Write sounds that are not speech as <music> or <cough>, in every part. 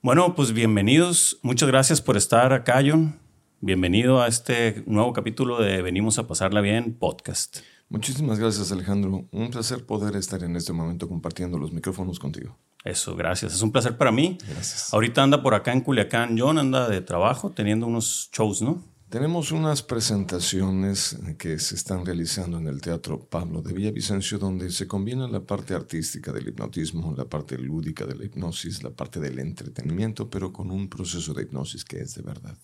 Bueno, pues bienvenidos. Muchas gracias por estar acá, John. Bienvenido a este nuevo capítulo de Venimos a pasarla bien podcast. Muchísimas gracias, Alejandro. Un placer poder estar en este momento compartiendo los micrófonos contigo. Eso, gracias. Es un placer para mí. Gracias. Ahorita anda por acá en Culiacán. John anda de trabajo teniendo unos shows, ¿no? Tenemos unas presentaciones que se están realizando en el Teatro Pablo de Villavicencio, donde se combina la parte artística del hipnotismo, la parte lúdica de la hipnosis, la parte del entretenimiento, pero con un proceso de hipnosis que es de verdad.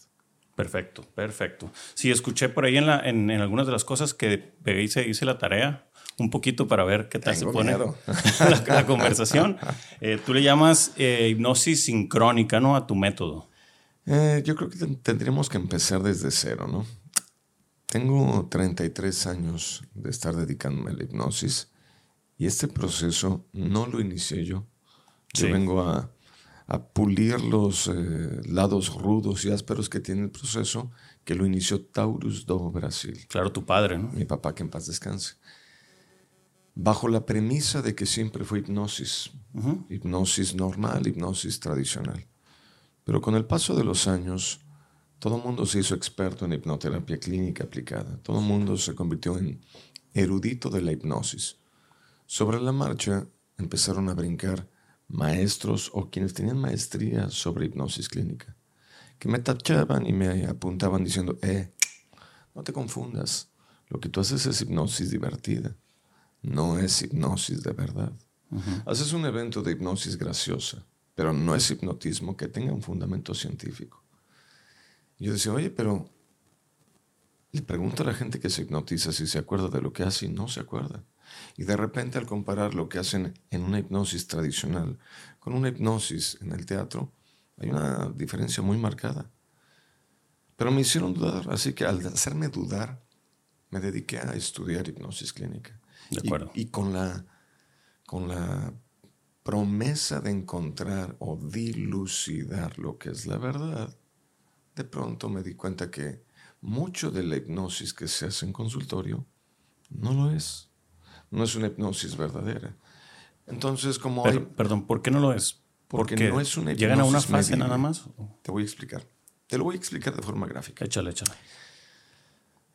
Perfecto, perfecto. Sí, escuché por ahí en, la, en, en algunas de las cosas que hice, hice la tarea un poquito para ver qué tal Tengo se pone <laughs> la conversación. Eh, tú le llamas eh, hipnosis sincrónica, ¿no? A tu método. Eh, yo creo que ten- tendríamos que empezar desde cero, ¿no? Tengo 33 años de estar dedicándome a la hipnosis y este proceso no lo inicié yo. Yo Sí. vengo a, a pulir los eh, lados rudos y ásperos que tiene el proceso que lo inició Taurus do Brasil, Claro, tu padre, ¿no? mi papá que en paz descanse. Bajo la premisa de que siempre fue hipnosis, hipnosis normal, hipnosis tradicional. Pero con el paso de los años, todo el mundo se hizo experto en hipnoterapia clínica aplicada. Todo el mundo se convirtió en erudito de la hipnosis. Sobre la marcha empezaron a brincar maestros o quienes tenían maestría sobre hipnosis clínica, que me tachaban y me apuntaban diciendo, eh, no te confundas, lo que tú haces es hipnosis divertida, no es hipnosis de verdad. Haces un evento de hipnosis graciosa, pero no es hipnotismo que tenga un fundamento científico. Y yo decía, oye, pero le pregunto a la gente que se hipnotiza si se acuerda de lo que hace y no se acuerda. Y de repente al comparar lo que hacen en una hipnosis tradicional con una hipnosis en el teatro, hay una diferencia muy marcada. Pero me hicieron dudar, así que al hacerme dudar, me dediqué a estudiar hipnosis clínica. De Y- acuerdo. Y, con la con la promesa de encontrar o dilucidar lo que es la verdad, de pronto me di cuenta que mucho de la hipnosis que se hace en consultorio no lo es. No es una hipnosis verdadera. Entonces, como Pero- hay- perdón, ¿por qué no lo es? Porque no es una ¿Llegan a una hipnosis fase medible. nada más? te voy a explicar. Te lo voy a explicar de forma gráfica. Échale, échale.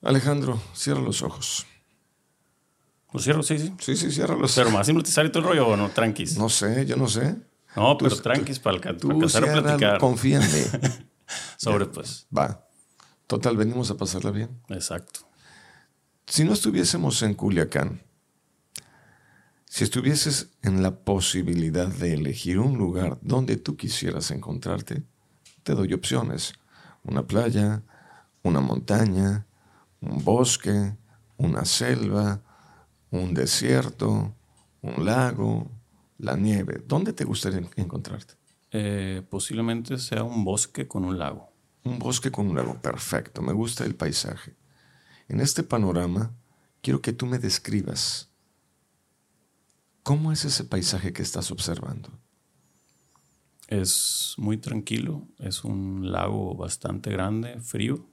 Alejandro, cierra los ojos. ¿Lo cierro? Sí, sí. Sí, sí, cierra los Pero más hipnotizar y todo el rollo o no, tranquis. No, No sé, yo no sé. pero tú- tranquis para, alca- para alcanzar a platicar confía en mí. <laughs> sobre, pues. Va. Total, venimos a pasarla bien. Exacto. Si no estuviésemos en Culiacán, si estuvieses en la posibilidad de elegir un lugar donde tú quisieras encontrarte, te doy opciones. Una playa, una montaña, un bosque, una selva, un desierto, un lago, la nieve. ¿Dónde te gustaría encontrarte? Eh, posiblemente sea un bosque con un lago. Un bosque con un lago. Perfecto. Me gusta el paisaje. En este panorama, quiero que tú me describas cómo es ese paisaje que estás observando. Es muy tranquilo, es un lago bastante grande, frío.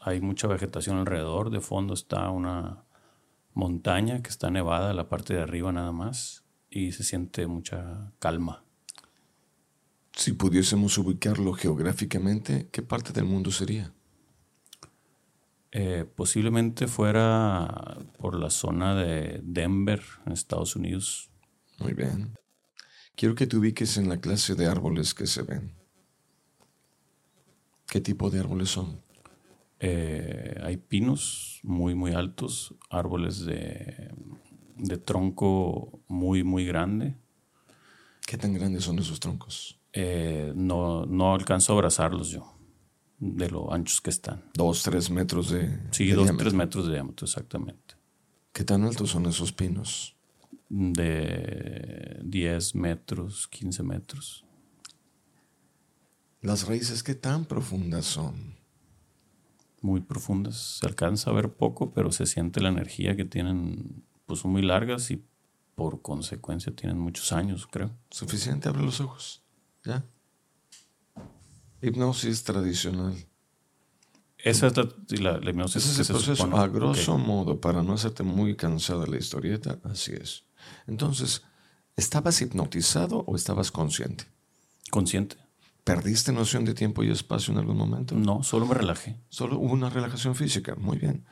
Hay mucha vegetación alrededor, de fondo está una montaña que está nevada, la parte de arriba nada más, y se siente mucha calma. Si pudiésemos ubicarlo geográficamente, ¿qué parte del mundo sería? Eh, posiblemente fuera por la zona de Denver, en Estados Unidos. Muy bien. Quiero que te ubiques en la clase de árboles que se ven. ¿Qué tipo de árboles son? Eh, hay pinos muy, muy altos, árboles de, de tronco muy, muy grande. ¿Qué tan grandes son esos troncos? Eh, no, no alcanzo a abrazarlos yo, de lo anchos que están. Dos, tres metros de. Sí, de dos, diámetro. tres metros de diámetro, exactamente. ¿Qué tan altos son esos pinos? De 10 metros, 15 metros. Las raíces, ¿qué tan profundas son? Muy profundas. Se alcanza a ver poco, pero se siente la energía que tienen, pues son muy largas y por consecuencia tienen muchos años, creo. Suficiente, abre los ojos. ¿Ya? Hipnosis tradicional. Esa es la, la, la hipnosis Ese es que el se proceso. supone. A grosso modo, para no hacerte muy cansada la historieta, así es. Entonces, ¿estabas hipnotizado o estabas consciente? Consciente. ¿Perdiste noción de tiempo y espacio en algún momento? No, solo me relajé. Solo hubo una relajación física. Muy bien.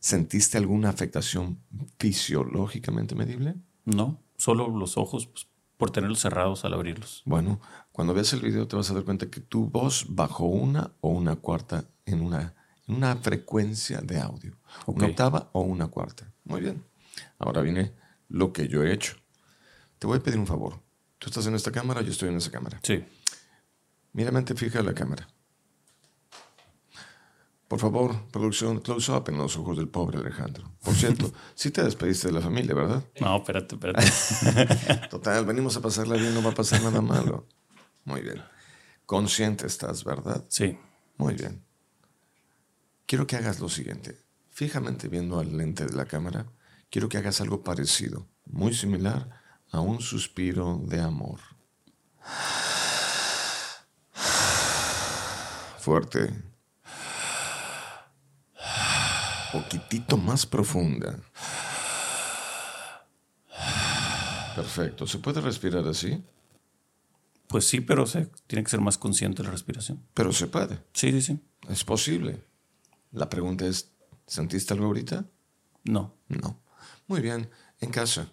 ¿Sentiste alguna afectación fisiológicamente medible? No, solo los ojos pues, por tenerlos cerrados al abrirlos. Bueno, cuando veas el video te vas a dar cuenta que tu voz bajó una o una cuarta en una, en una frecuencia de audio. Una octava o una cuarta. Muy bien. Ahora viene lo que yo he hecho. Te voy a pedir un favor. Tú estás en esta cámara, yo estoy en esa cámara. Sí. Mírame, fija a la cámara. Por favor, producción, close up en los ojos del pobre Alejandro. Por cierto, <laughs> sí te despediste de la familia, ¿verdad? No, espérate, espérate. <laughs> Total, venimos a pasarla bien, no va a pasar nada malo. Muy bien. Consciente estás, ¿verdad? Sí. Muy bien. Quiero que hagas lo siguiente. Fijamente viendo al lente de la cámara, quiero que hagas algo parecido, muy similar a un suspiro de amor. Fuerte. Poquitito más profunda. Perfecto. ¿Se puede respirar así? Pues sí, pero se, tiene que ser más consciente de la respiración. Pero se puede. Sí, sí, sí. Es posible. La pregunta es, ¿sentiste algo ahorita? No. No. Muy bien. En casa,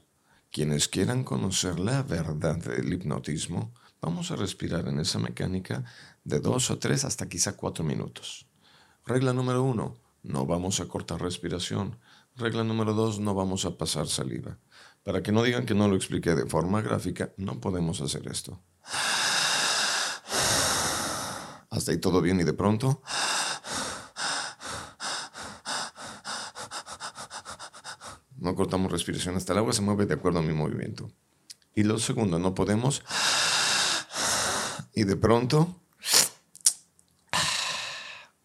quienes quieran conocer la verdad del hipnotismo, vamos a respirar en esa mecánica de dos o tres hasta quizá cuatro minutos. Regla número uno, no vamos a cortar respiración. Regla número dos, no vamos a pasar saliva. Para que no digan que no lo expliqué de forma gráfica, no podemos hacer esto. Hasta ahí todo bien y de pronto... No cortamos respiración hasta el agua se mueve de acuerdo a mi movimiento. Y lo segundo, no podemos... Y de pronto...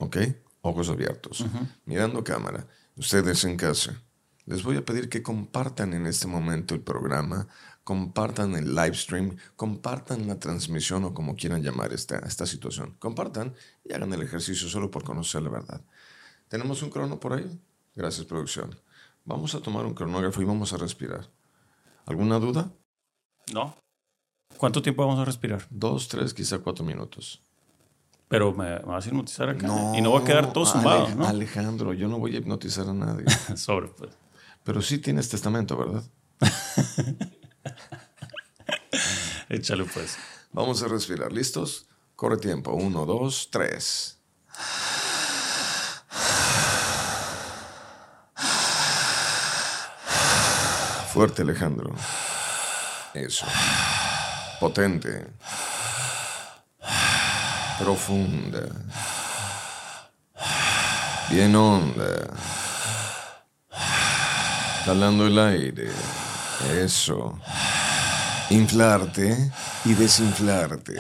¿Ok? Ojos abiertos. Mirando cámara. Ustedes en casa. Les voy a pedir que compartan en este momento el programa, compartan el live stream, compartan la transmisión o como quieran llamar esta, esta situación. Compartan y hagan el ejercicio solo por conocer la verdad. ¿Tenemos un crono por ahí? Gracias, producción. Vamos a tomar un cronógrafo y vamos a respirar. ¿Alguna duda? No. ¿Cuánto tiempo vamos a respirar? Dos, tres, quizá cuatro minutos. Pero me, vas a hipnotizar acá. y no va a quedar todo zumbado, ¿no? Alejandro, yo no voy a hipnotizar a nadie. <laughs> Sobre, pues. Pero sí tienes testamento, ¿verdad? <laughs> Échale, pues. Vamos a respirar. ¿Listos? Corre tiempo. Uno, dos, tres. Fuerte, Alejandro. Eso. Potente. Profunda. Bien honda. Jalando el aire. Eso. Inflarte y desinflarte.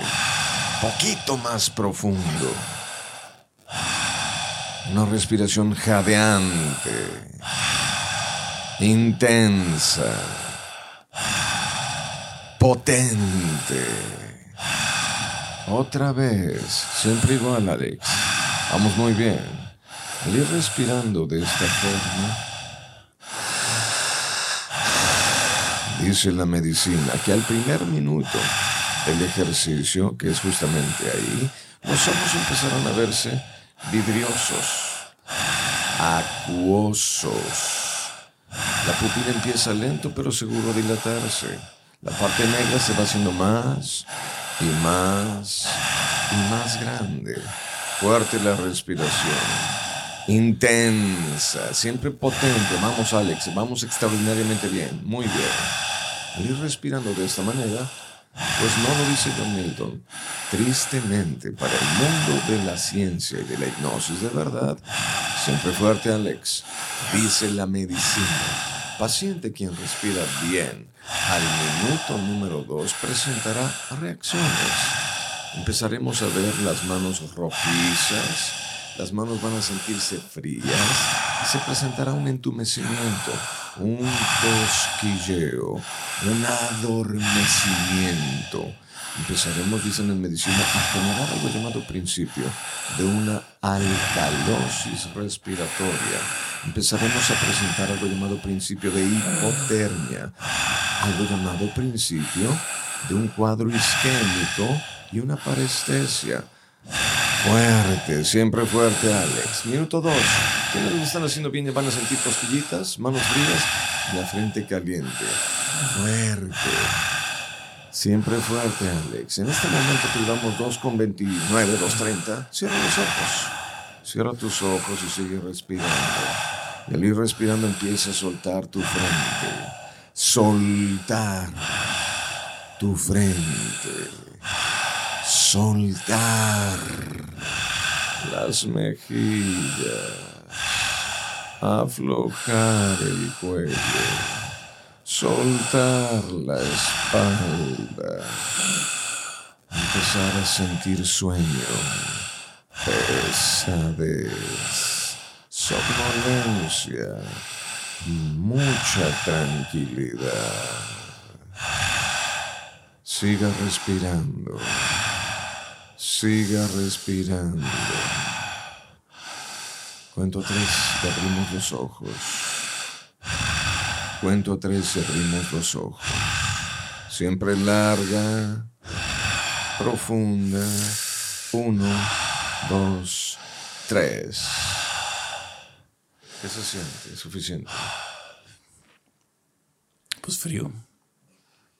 Poquito más profundo. Una respiración jadeante intensa, potente. Otra vez, siempre igual, Alex. Vamos muy bien. Al ir respirando de esta forma, dice la medicina que al primer minuto del ejercicio, que es justamente ahí, los ojos empezaron a verse vidriosos, acuosos la pupila empieza lento pero seguro a dilatarse. La parte negra se va haciendo más y más y más grande. Fuerte la respiración. Intensa, siempre potente. Vamos Alex, vamos extraordinariamente bien. Muy bien. Ir respirando de esta manera, pues no lo dice John Milton. Tristemente, para el mundo de la ciencia y de la hipnosis de verdad, siempre fuerte Alex, dice la medicina. Paciente quien respira bien al minuto número 2 presentará reacciones. Empezaremos a ver las manos rojizas, las manos van a sentirse frías y se presentará un entumecimiento, un cosquilleo, un adormecimiento. Empezaremos, dicen en medicina, a generar algo llamado principio de una alcalosis respiratoria empezaremos a presentar algo llamado principio de hipotermia, algo llamado principio de un cuadro isquémico y una parestesia. Fuerte, siempre fuerte, Alex. Minuto dos. ¿Quiénes lo están haciendo bien van a sentir cosquillitas, manos frías y la frente caliente? Fuerte. Siempre fuerte, Alex. En este momento te damos 2,29, 2,30. Cierra los ojos. Cierra tus ojos y sigue respirando. Y al ir respirando empieza a soltar tu frente. Soltar tu frente. Soltar las mejillas. Aflojar el cuello. Soltar la espalda. Empezar a sentir sueño. Pesadez. Somnolencia. Y mucha tranquilidad. Siga respirando. Siga respirando. Cuento tres y abrimos los ojos. Cuento tres y abrimos los ojos. Siempre larga, profunda. Uno, dos, tres. ¿Qué se siente? ¿Es suficiente? Pues frío.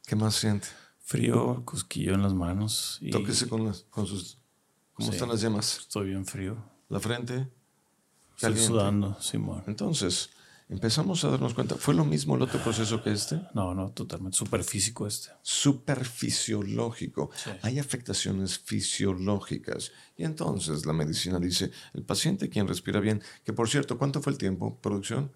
¿Qué más siente? Frío, cosquillo en las manos. Y... Tóquese con, las, con sus... ¿Cómo están las llamas? Estoy bien frío. ¿La frente? Estoy sudando, Simón. Entonces, empezamos a darnos cuenta. ¿Fue lo mismo el otro proceso que este? No, no, totalmente. Superfísico este. Superfisiológico. Hay afectaciones fisiológicas. Y entonces la medicina dice, el paciente quien respira bien, que por cierto, ¿cuánto fue el tiempo? ¿Producción?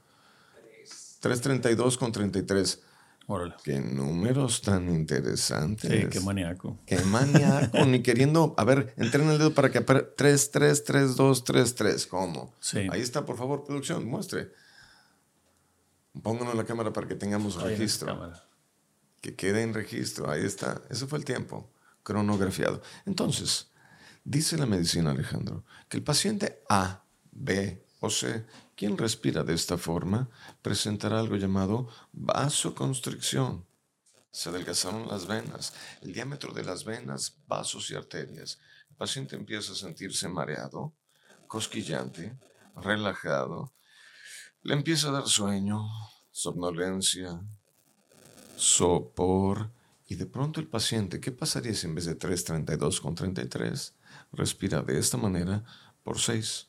3.32 con 33. Órale. Qué números tan interesantes. Sí, qué maníaco. Qué maníaco, ni queriendo. A ver, entren el dedo para que 3, 3, 3, 2, 3, 3. ¿Cómo? Sí. Ahí está, por favor, producción, muestre. Pónganos la cámara para que tengamos registro. Que quede en registro. Ahí está. Ese fue el tiempo cronografiado. Entonces, dice la medicina, Alejandro, que el paciente A, B o C quien respira de esta forma presentará algo llamado vasoconstricción. Se adelgazaron las venas, el diámetro de las venas, vasos y arterias. El paciente empieza a sentirse mareado, cosquillante, relajado. Le empieza a dar sueño, somnolencia, sopor. Y de pronto el paciente, ¿qué pasaría si en vez de 332 con 33 respira de esta manera por 6?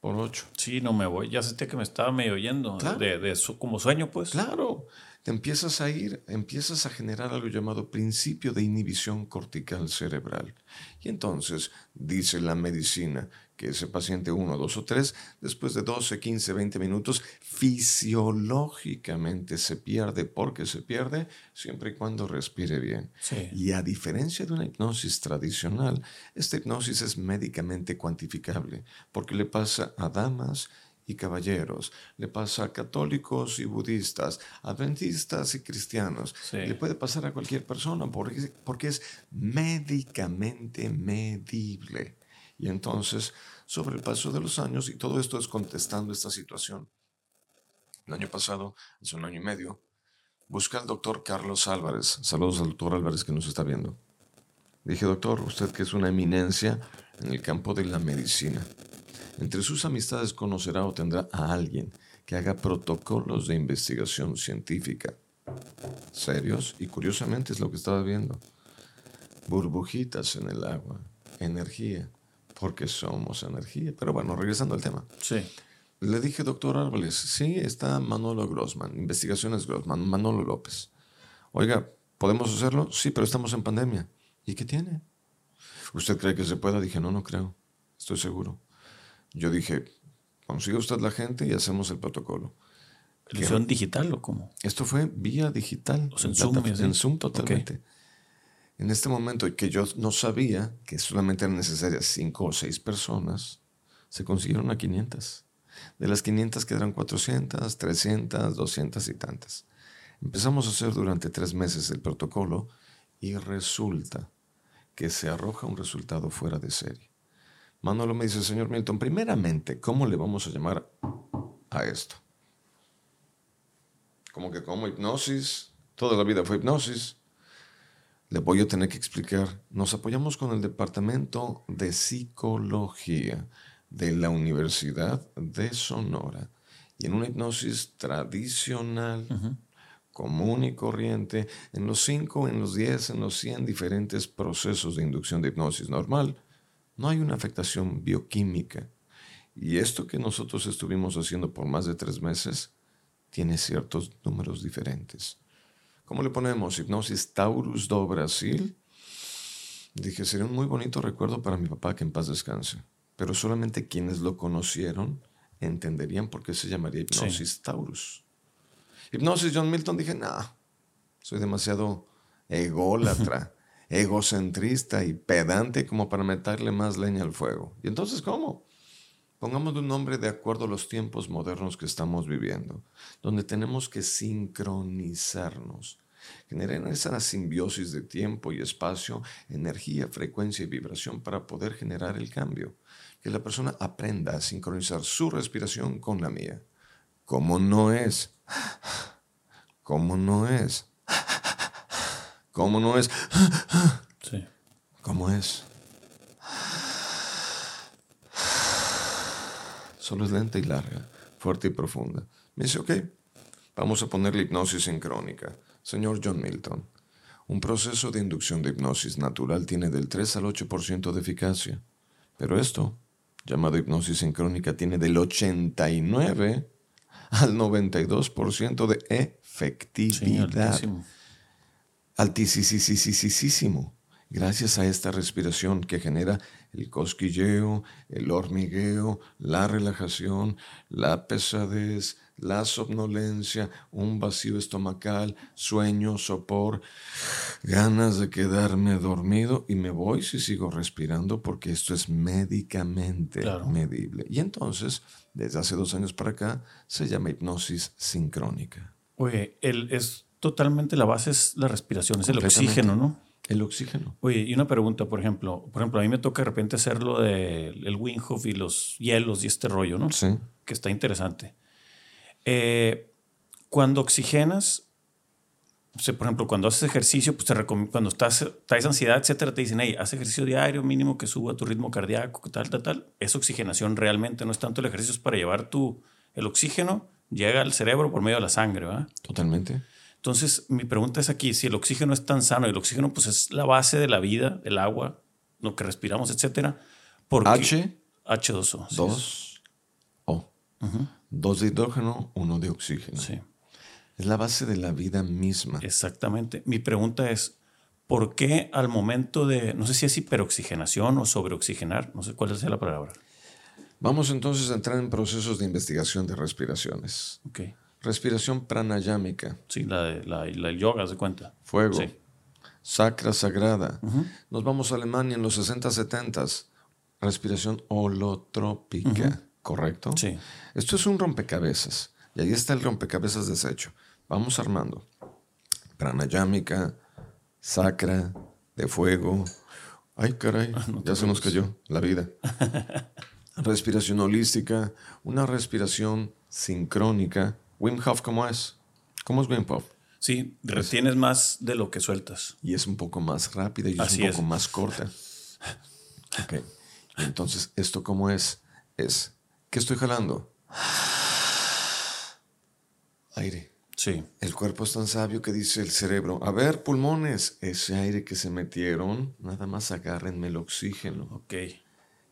por ocho. Sí, no me voy. Ya sentía que me estaba medio yendo. De, de como sueño, pues. Claro. Te empiezas a ir, empiezas a generar algo llamado principio de inhibición cortical cerebral. Y entonces, dice la medicina, que ese paciente 1, 2 o 3, después de 12, 15, 20 minutos, fisiológicamente se pierde porque se pierde siempre y cuando respire bien. Y a diferencia de una hipnosis tradicional, esta hipnosis es médicamente cuantificable porque le pasa a damas y caballeros, le pasa a católicos y budistas, adventistas y cristianos, le puede pasar a cualquier persona porque, porque es médicamente medible. Y entonces, sobre el paso de los años, y todo esto es contestando esta situación, el año pasado, hace un año y medio, busca al doctor Carlos Álvarez. Saludos al doctor Álvarez que nos está viendo. Dije, doctor, usted que es una eminencia en el campo de la medicina. Entre sus amistades conocerá o tendrá a alguien que haga protocolos de investigación científica. Serios y curiosamente es lo que estaba viendo. Burbujitas en el agua, energía, porque somos energía. Pero bueno, regresando al tema. Sí. Le dije, doctor Árboles, sí, está Manolo Grossman, Investigaciones Grossman, Manolo López. Oiga, ¿podemos hacerlo? Sí, pero estamos en pandemia. ¿Y qué tiene? ¿Usted cree que se pueda? Dije, no, no creo. Estoy seguro. Yo dije, consiga usted la gente y hacemos el protocolo. ¿Lo digital o cómo? Esto fue vía digital. O en, Zoom, en Zoom totalmente en este momento que yo no sabía que solamente eran necesarias cinco o seis personas, se consiguieron a 500. De las 500 quedaron 400, 300, 200 y tantas. Empezamos a hacer durante tres meses el protocolo y resulta que se arroja un resultado fuera de serie. Manolo me dice, señor Milton, primeramente, ¿cómo le vamos a llamar a esto? Como que como hipnosis, toda la vida fue hipnosis. Le voy a tener que explicar. Nos apoyamos con el Departamento de Psicología de la Universidad de Sonora y en una hipnosis tradicional, común y corriente, en los 5, en los 10, en los 100 diferentes procesos de inducción de hipnosis normal, no hay una afectación bioquímica. Y esto que nosotros estuvimos haciendo por más de tres meses tiene ciertos números diferentes. ¿Cómo le ponemos? Hipnosis Taurus do Brasil. Dije, sería un muy bonito recuerdo para mi papá que en paz descanse. Pero solamente quienes lo conocieron entenderían por qué se llamaría Hipnosis Taurus. Hipnosis John Milton, dije, no, soy demasiado ególatra, <laughs> egocentrista y pedante como para meterle más leña al fuego. ¿Y entonces cómo? Pongamos un nombre de acuerdo a los tiempos modernos que estamos viviendo, donde tenemos que sincronizarnos, generar esa simbiosis de tiempo y espacio, energía, frecuencia y vibración para poder generar el cambio. Que la persona aprenda a sincronizar su respiración con la mía. ¿Cómo no es? ¿Cómo no es? ¿Cómo no es? Sí. ¿Cómo es? Solo es lenta y larga, fuerte y profunda. Me dice, ok, vamos a ponerle hipnosis sincrónica. Señor John Milton, un proceso de inducción de hipnosis natural tiene del 3 al 8% de eficacia, pero esto, llamado hipnosis sincrónica, tiene del 89 al 92% de efectividad. Sí, altísimo. Gracias a esta respiración que genera el cosquilleo, el hormigueo, la relajación, la pesadez, la somnolencia, un vacío estomacal, sueño, sopor, ganas de quedarme dormido y me voy si sigo respirando porque esto es médicamente medible. Y entonces, desde hace dos años para acá, se llama hipnosis sincrónica. Oye, el, es totalmente la base es la respiración, es el oxígeno, ¿no? El oxígeno. Oye, y una pregunta, por ejemplo, por ejemplo, a mí me toca de repente hacer lo del el Winghoff y los hielos y este rollo, ¿no? Sí. Que está interesante. Eh, cuando oxigenas, por ejemplo, cuando haces ejercicio, pues te cuando estás, traes ansiedad, etcétera, te dicen, hey, haz ejercicio diario mínimo que suba tu ritmo cardíaco, tal, tal, tal. Es oxigenación realmente, no es tanto el ejercicio, es para llevar tu, el oxígeno, llega al cerebro por medio de la sangre, ¿verdad? Totalmente. Entonces, mi pregunta es aquí, si el oxígeno es tan sano, el oxígeno pues es la base de la vida, el agua, lo que respiramos, etcétera, ¿por H, H2O. Dos O. Dos de hidrógeno, uno de oxígeno. Sí. Es la base de la vida misma. Exactamente. Mi pregunta es, ¿por qué al momento de, no sé si es hiperoxigenación o sobreoxigenar, no sé cuál es la palabra? Vamos entonces a entrar en procesos de investigación de respiraciones. Okay. Respiración pranayámica. Sí, la, de, la, la yoga, se cuenta. Fuego. Sí. Sacra sagrada. Nos vamos a Alemania en los 60, 70. Respiración holotrópica. ¿Correcto? Sí. Esto es un rompecabezas. Y ahí está el rompecabezas deshecho. Vamos armando. Pranayámica, sacra, de fuego. Ay, caray, ah, ya se nos cayó la vida. <laughs> respiración holística, una respiración sincrónica Wim Hof, ¿cómo es? ¿Cómo es Wim Hof? Sí, retienes más de lo que sueltas. Y es un poco más rápida y es un poco más corta. Ok. Entonces, ¿esto cómo es? Es, ¿qué estoy jalando? Aire. Sí. El cuerpo es tan sabio que dice el cerebro, a ver, pulmones, ese aire que se metieron, nada más agárrenme el oxígeno. Ok.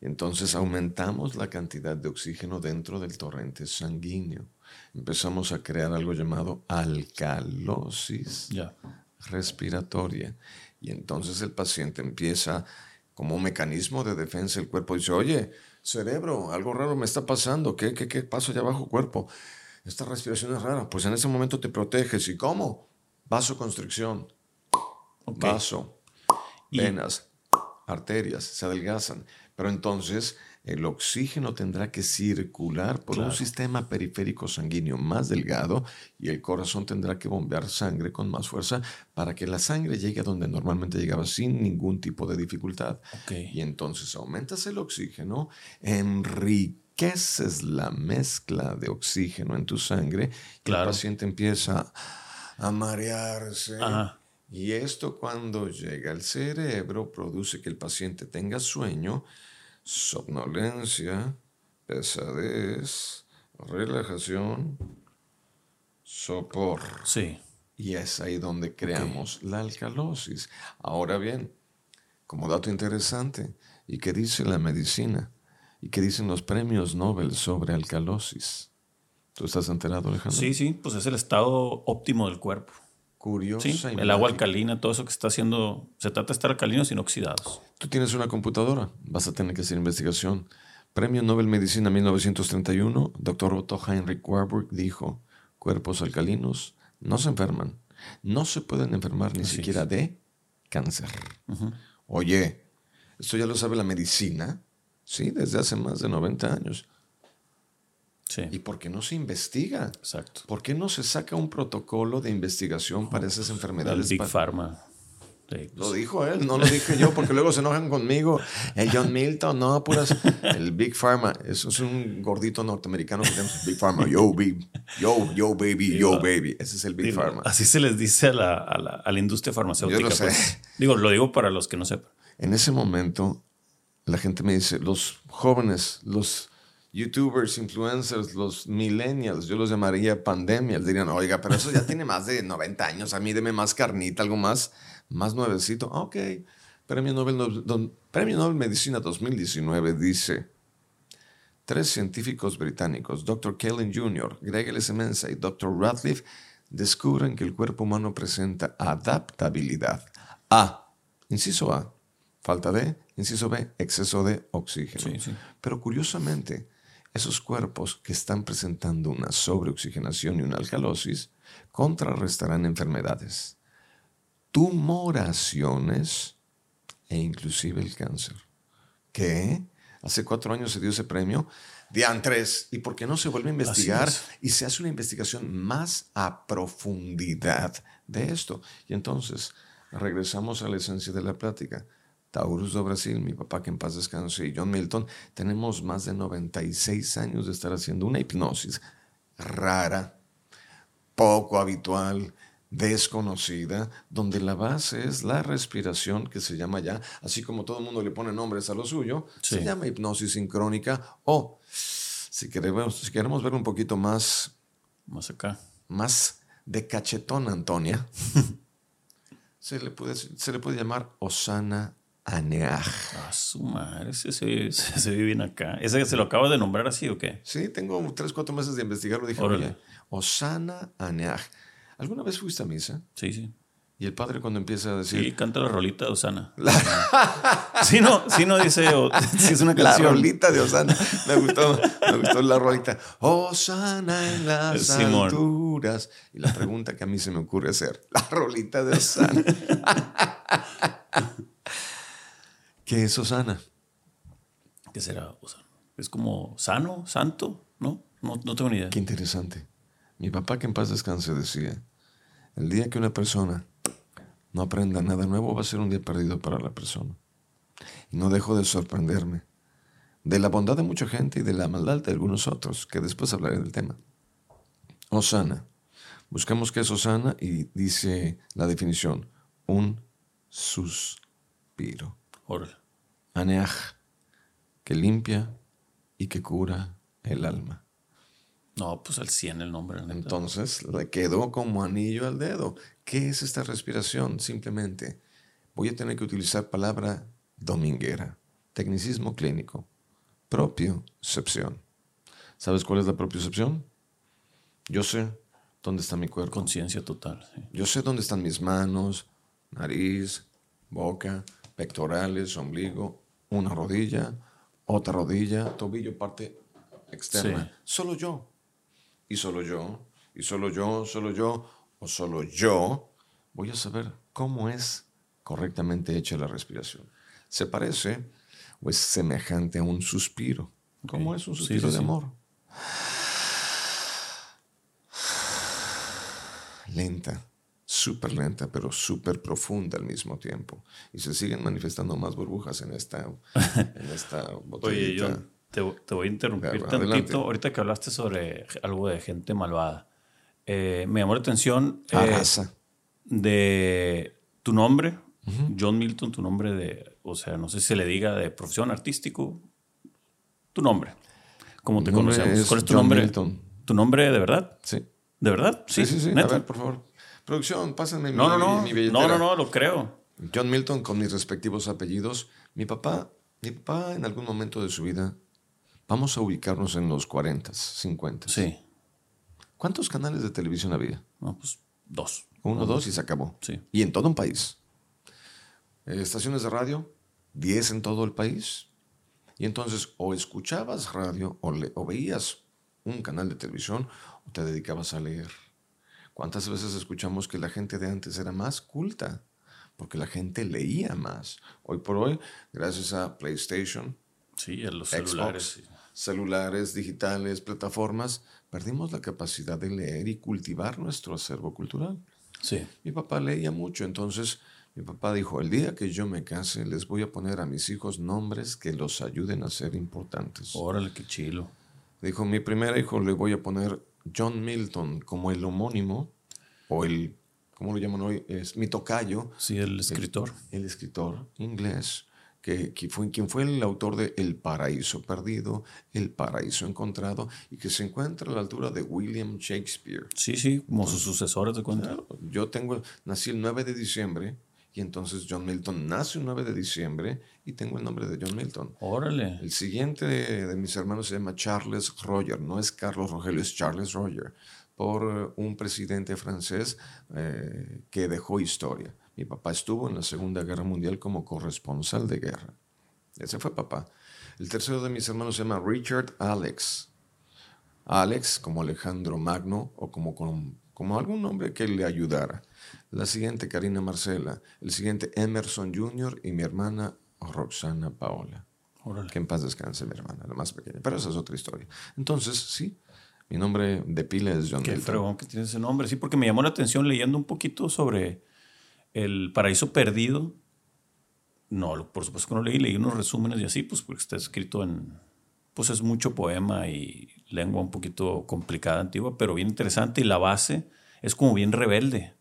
Entonces aumentamos la cantidad de oxígeno dentro del torrente sanguíneo empezamos a crear algo llamado alcalosis respiratoria. Y entonces el paciente empieza como un mecanismo de defensa del cuerpo. Dice, oye, cerebro, algo raro me está pasando. ¿Qué, qué, qué pasa allá abajo, cuerpo? Esta respiración es rara. Pues en ese momento te proteges. ¿Y cómo? Vasoconstricción. Vaso. Venas. Arterias. Se adelgazan. Pero entonces el oxígeno tendrá que circular por un sistema periférico sanguíneo más delgado y el corazón tendrá que bombear sangre con más fuerza para que la sangre llegue a donde normalmente llegaba sin ningún tipo de dificultad. Y entonces aumentas el oxígeno, enriqueces la mezcla de oxígeno en tu sangre y el paciente empieza a marearse. Y esto cuando llega al cerebro produce que el paciente tenga sueño, somnolencia, pesadez, relajación, sopor. Sí. Y es ahí donde creamos la alcalosis. Ahora bien, como dato interesante, ¿y qué dice la medicina? ¿Y qué dicen los premios Nobel sobre alcalosis? ¿Tú estás enterado, Alejandro? Sí, sí, pues es el estado óptimo del cuerpo. Curioso. Sí, el agua alcalina, todo eso que está haciendo, se trata de estar alcalinos sin oxidados. Tú tienes una computadora, vas a tener que hacer investigación. Premio Nobel Medicina 1931, doctor Otto Heinrich Warburg dijo, cuerpos alcalinos no se enferman, no se pueden enfermar ni siquiera de cáncer. Oye, esto ya lo sabe la medicina, sí, desde hace más de 90 años. Sí. ¿Y por qué no se investiga? Exacto. ¿Por qué no se saca un protocolo de investigación para esas enfermedades? El Big Pharma. Sí, Lo dijo él, no lo dije yo, porque luego se enojan conmigo. El John Milton, no, puras. El Big Pharma, eso es un gordito norteamericano que tenemos. Big Pharma, yo, baby, yo, yo, baby, yo, baby. Ese es el Big Digo, Pharma. Así se les dice a la, a la- a la industria farmacéutica. Yo lo sé. pues. Digo, lo digo para los que no sepan. En ese momento, la gente me dice, los jóvenes, los youtubers, influencers, los millennials, yo los llamaría pandemias, dirían, oiga, pero eso ya tiene más de 90 años, a mí deme más carnita, algo más, más nuevecito. Ok, Premio Nobel, no- don- Premio Nobel Medicina 2019 dice, tres científicos británicos, Dr. Kellen Jr., Greg L. Mensa y Dr. Radcliffe, descubren que el cuerpo humano presenta adaptabilidad a, inciso A, falta de, inciso B, exceso de oxígeno. Sí, sí. Pero curiosamente, esos cuerpos que están presentando una sobreoxigenación y una alcalosis contrarrestarán enfermedades, tumoraciones e inclusive el cáncer. ¿Qué? Hace cuatro años se dio ese premio. Diantres. ¿Y por qué no se vuelve a investigar es. y se hace una investigación más a profundidad de esto? Y entonces regresamos a la esencia de la plática. Taurus do Brasil, mi papá que en paz descanse, y John Milton, tenemos más de 96 años de estar haciendo una hipnosis rara, poco habitual, desconocida, donde la base es la respiración, que se llama ya, así como todo el mundo le pone nombres a lo suyo, se llama hipnosis sincrónica o, si queremos, si queremos ver un poquito más, Más acá. más de cachetón, Antonia, <laughs> se, le puede, se le puede llamar Osana Aneaj. A su madre, ese se, <laughs> se, se ve bien acá. ¿Ese se lo acaba de nombrar así o qué? Sí, tengo tres, cuatro meses de investigarlo. Dije, Órale. oye, Osana Aneaj. ¿Alguna vez fuiste a misa? Sí, sí. Y el padre cuando empieza a Sí, decir, canta la rolita de Osana. <laughs> sí, no, sí, no dice. o- <laughs> sí, es una la canción. rolita de Osana. Me gustó, me gustó la rolita. Osana en las Simón. alturas. Y la pregunta que a mí se me ocurre hacer, la rolita de Osana. ¿Qué es Osana? ¿Qué será? Osana? Es como sano, santo, ¿no? No, no tengo ni idea. Qué interesante. Mi papá, que en paz descanse, decía, el día que una persona no aprenda nada nuevo va a ser un día perdido para la persona. Y no dejo de sorprenderme de la bondad de mucha gente y de la maldad de algunos otros, que después hablaré del tema. Osana. Buscamos qué es Osana y dice la definición, un suspiro. Órale. Aneaj, que limpia y que cura el alma. No, pues al 100 el nombre. Entonces le quedó como anillo al dedo. ¿Qué es esta respiración? Simplemente voy a tener que utilizar palabra dominguera, tecnicismo clínico, propiocepción. ¿Sabes cuál es la propiocepción? Yo sé dónde está mi cuerpo. Conciencia total. sí. Yo sé dónde están mis manos, nariz, boca, pectorales, ombligo, una rodilla, otra rodilla, tobillo, parte externa. Sí. Solo yo. Y solo yo, y solo yo, solo yo, o solo yo, voy a saber cómo es correctamente hecha la respiración. Se parece o es semejante a un suspiro. ¿Cómo es un suspiro sí, de amor? lenta, súper lenta, pero súper profunda al mismo tiempo. Y se siguen manifestando más burbujas en esta, <laughs> en esta Oye, botellita. yo te, te voy a interrumpir Claro, tantito. adelante. Ahorita que hablaste sobre algo de gente malvada. Eh, me llamó la atención eh, Arrasa. de tu nombre, John Milton, tu nombre de, o sea, no sé si se le diga de profesión artístico, tu nombre. ¿Cómo te conocemos? ¿Cuál es tu nombre? Milton. ¿Tu nombre de verdad? Sí. ¿De verdad? Sí, sí, sí. A ver, por favor. Producción, pásenme no, mi, no, no. No, no, no, lo creo. John Milton con mis respectivos apellidos. Mi papá, mi papá en algún momento de su vida, vamos a ubicarnos en los 40, 50. Sí. ¿Cuántos canales de televisión había? No, pues dos. Uno, dos y se acabó. Sí. Y en todo un país. Eh, estaciones de radio, 10 en todo el país. Y entonces o escuchabas radio o, o veías un canal de televisión o te dedicabas a leer. ¿Cuántas veces escuchamos que la gente de antes era más culta? Porque la gente leía más. Hoy por hoy, gracias a PlayStation, sí, a los celulares, celulares digitales, plataformas, perdimos la capacidad de leer y cultivar nuestro acervo cultural. Sí. Mi papá leía mucho, entonces mi papá dijo, el día que yo me case, les voy a poner a mis hijos nombres que los ayuden a ser importantes. Órale, qué chilo. Dijo, mi primer hijo le voy a poner John Milton como el homónimo, o el, ¿cómo lo llaman hoy? Es mi tocayo. Sí, el escritor. El, escritor inglés, que, fue, quien fue el autor de El Paraíso Perdido, El Paraíso Encontrado, y que se encuentra a la altura de William Shakespeare. Sí, sí, como sus sucesores de cuenta. Yo tengo, nací el 9 de diciembre, y entonces John Milton nace el 9 de diciembre y tengo el nombre de John Milton. Órale. El siguiente de, mis hermanos se llama Charles Roger. No es Carlos Rogelio, es Charles Roger. Por un presidente francés eh, que dejó historia. Mi papá estuvo en la Segunda Guerra Mundial como corresponsal de guerra. Ese fue papá. El tercero de mis hermanos se llama Richard Alex. Alex como Alejandro Magno o como, como, como algún nombre que le ayudara la siguiente Karina Marcela, el siguiente Emerson Jr. y mi hermana Roxana Paola. Que en paz descanse mi hermana, la más pequeña. Pero esa es otra historia. Entonces, sí, mi nombre de pila es John Qué fregón que tiene ese nombre. Sí, porque me llamó la atención leyendo un poquito sobre el paraíso perdido. No, por supuesto que no leí, leí unos resúmenes y así, pues porque está escrito en, pues es mucho poema y lengua un poquito complicada, antigua, pero bien interesante y la base es como bien rebelde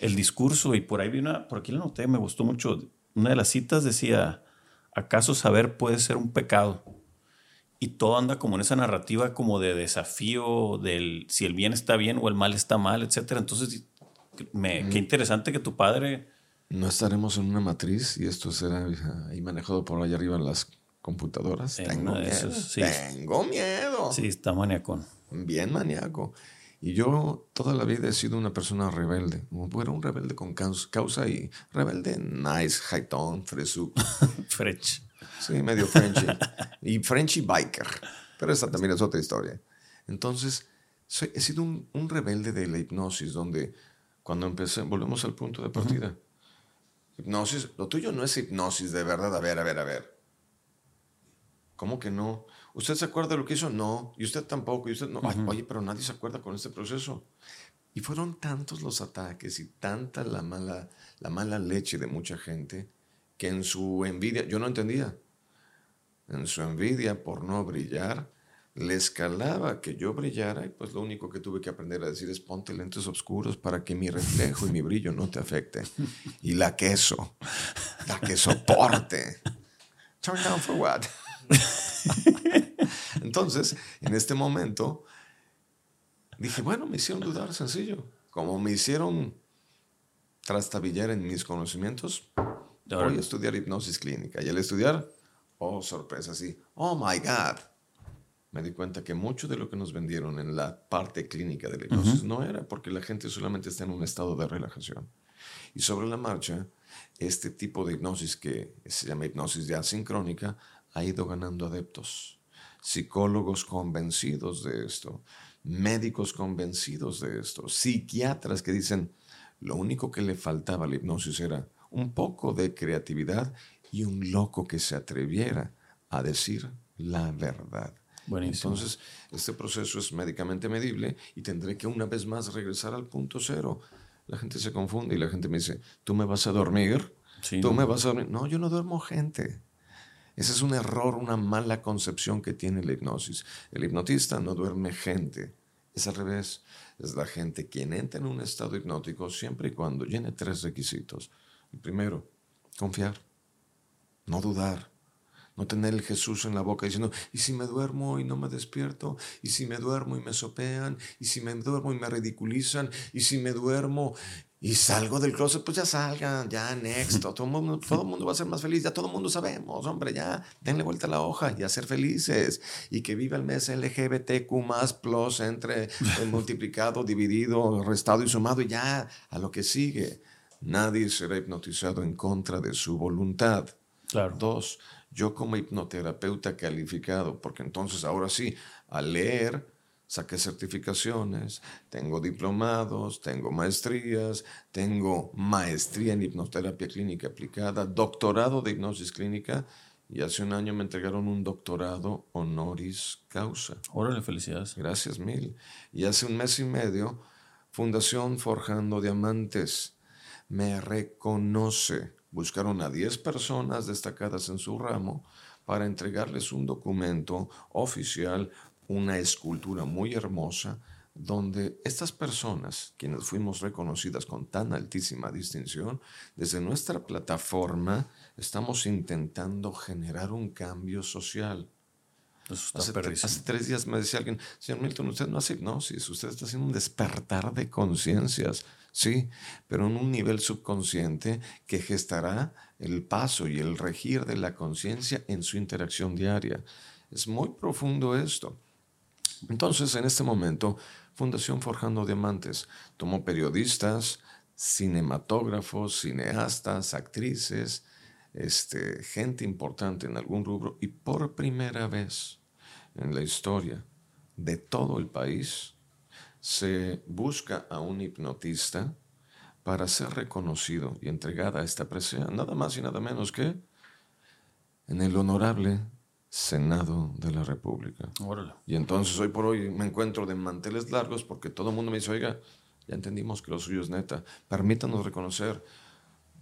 el discurso y por ahí vi una, por aquí la noté, me gustó mucho. Una de las citas decía, ¿acaso saber puede ser un pecado? Y todo anda como en esa narrativa como de desafío del si el bien está bien o el mal está mal, etc. Entonces, me, qué interesante que tu padre... No estaremos en una matriz y esto será ahí manejado por allá arriba en las computadoras. Tengo miedo. Tengo miedo. Sí, está maniacón. Bien maníaco. Y yo toda la vida he sido una persona rebelde. Era un rebelde con causa y rebelde nice, high tone, fresuco. <laughs> French. Sí, medio Frenchy. y Frenchy biker. Pero esa también es otra historia. Entonces, he sido un, rebelde de la hipnosis, donde cuando empecé, volvemos al punto de partida. Hipnosis, lo tuyo no es hipnosis de verdad. A ver, a ver, a ver. ¿Cómo que no? ¿Usted se acuerda de lo que hizo? No. Y usted tampoco. Y usted no. oye, pero nadie se acuerda con este proceso. Y fueron tantos los ataques y tanta la mala, la mala leche de mucha gente que en su envidia, yo no entendía, en su envidia por no brillar, le escalaba que yo brillara y pues lo único que tuve que aprender a decir es ponte lentes oscuros para que mi reflejo y mi brillo no te afecte. Y la queso, la que soporte. Turn down for what? <laughs> <laughs> Entonces, en este momento, dije, bueno, me hicieron dudar, sencillo. Como me hicieron trastabillar en mis conocimientos, voy a estudiar hipnosis clínica. Y al estudiar, oh, sorpresa, sí, oh my God. Me di cuenta que mucho de lo que nos vendieron en la parte clínica de la hipnosis no era porque la gente solamente está en un estado de relajación. Y sobre la marcha, este tipo de hipnosis que se llama hipnosis ya sincrónica ha ido ganando adeptos psicólogos convencidos de esto, médicos convencidos de esto, psiquiatras que dicen, lo único que le faltaba a la hipnosis era un poco de creatividad y un loco que se atreviera a decir la verdad. Entonces, este proceso es médicamente medible y tendré que una vez más regresar al punto cero. La gente se confunde y la gente me dice, ¿tú me vas a dormir? ¿Tú me vas a dormir? No, yo no duermo gente. Ese es un error, una mala concepción que tiene la hipnosis. El hipnotista no duerme gente. Es al revés. Es la gente quien entra en un estado hipnótico siempre y cuando llene tres requisitos. El primero, confiar, no dudar, no tener el Jesús en la boca diciendo, ¿y si me duermo y no me despierto? ¿Y si me duermo y me sopean? ¿Y si me duermo y me ridiculizan? ¿Y si me duermo y salgo del closet? Pues ya salgan, ya next. <laughs> Todo el mundo, todo mundo va a ser más feliz. Ya todo el mundo sabemos, hombre, ya denle vuelta a la hoja y a ser felices. Y que viva el mes LGBTQ más plus entre el <laughs> multiplicado, dividido, restado y sumado y ya a lo que sigue. Nadie será hipnotizado en contra de su voluntad. Claro. Dos, yo como hipnoterapeuta calificado, porque entonces ahora sí, al leer, saqué certificaciones, tengo diplomados, tengo maestrías, tengo maestría en hipnoterapia clínica aplicada, doctorado de hipnosis clínica y hace un año me entregaron un doctorado honoris causa. Órale, felicidades. Gracias mil. Y hace un mes y medio, Fundación Forjando Diamantes me reconoce Buscaron a 10 personas destacadas en su ramo para entregarles un documento oficial, una escultura muy hermosa, donde estas personas, quienes fuimos reconocidas con tan altísima distinción, desde nuestra plataforma estamos intentando generar un cambio social. Hace, hace, tres días me decía alguien, señor Milton, usted no hace hipnosis, usted está haciendo un despertar de conciencias. Sí, pero en un nivel subconsciente que gestará el paso y el regir de la conciencia en su interacción diaria. Es muy profundo esto. Entonces, en este momento, Fundación Forjando Diamantes tomó periodistas, cinematógrafos, cineastas, actrices, este, gente importante en algún rubro y por primera vez en la historia de todo el país, se busca a un hipnotista para ser reconocido y entregada a esta presea, nada más y nada menos que en el honorable Senado de la República. Y entonces hoy por hoy me encuentro de manteles largos porque todo el mundo me dice, oiga, ya entendimos que lo suyo es neta, permítanos reconocer.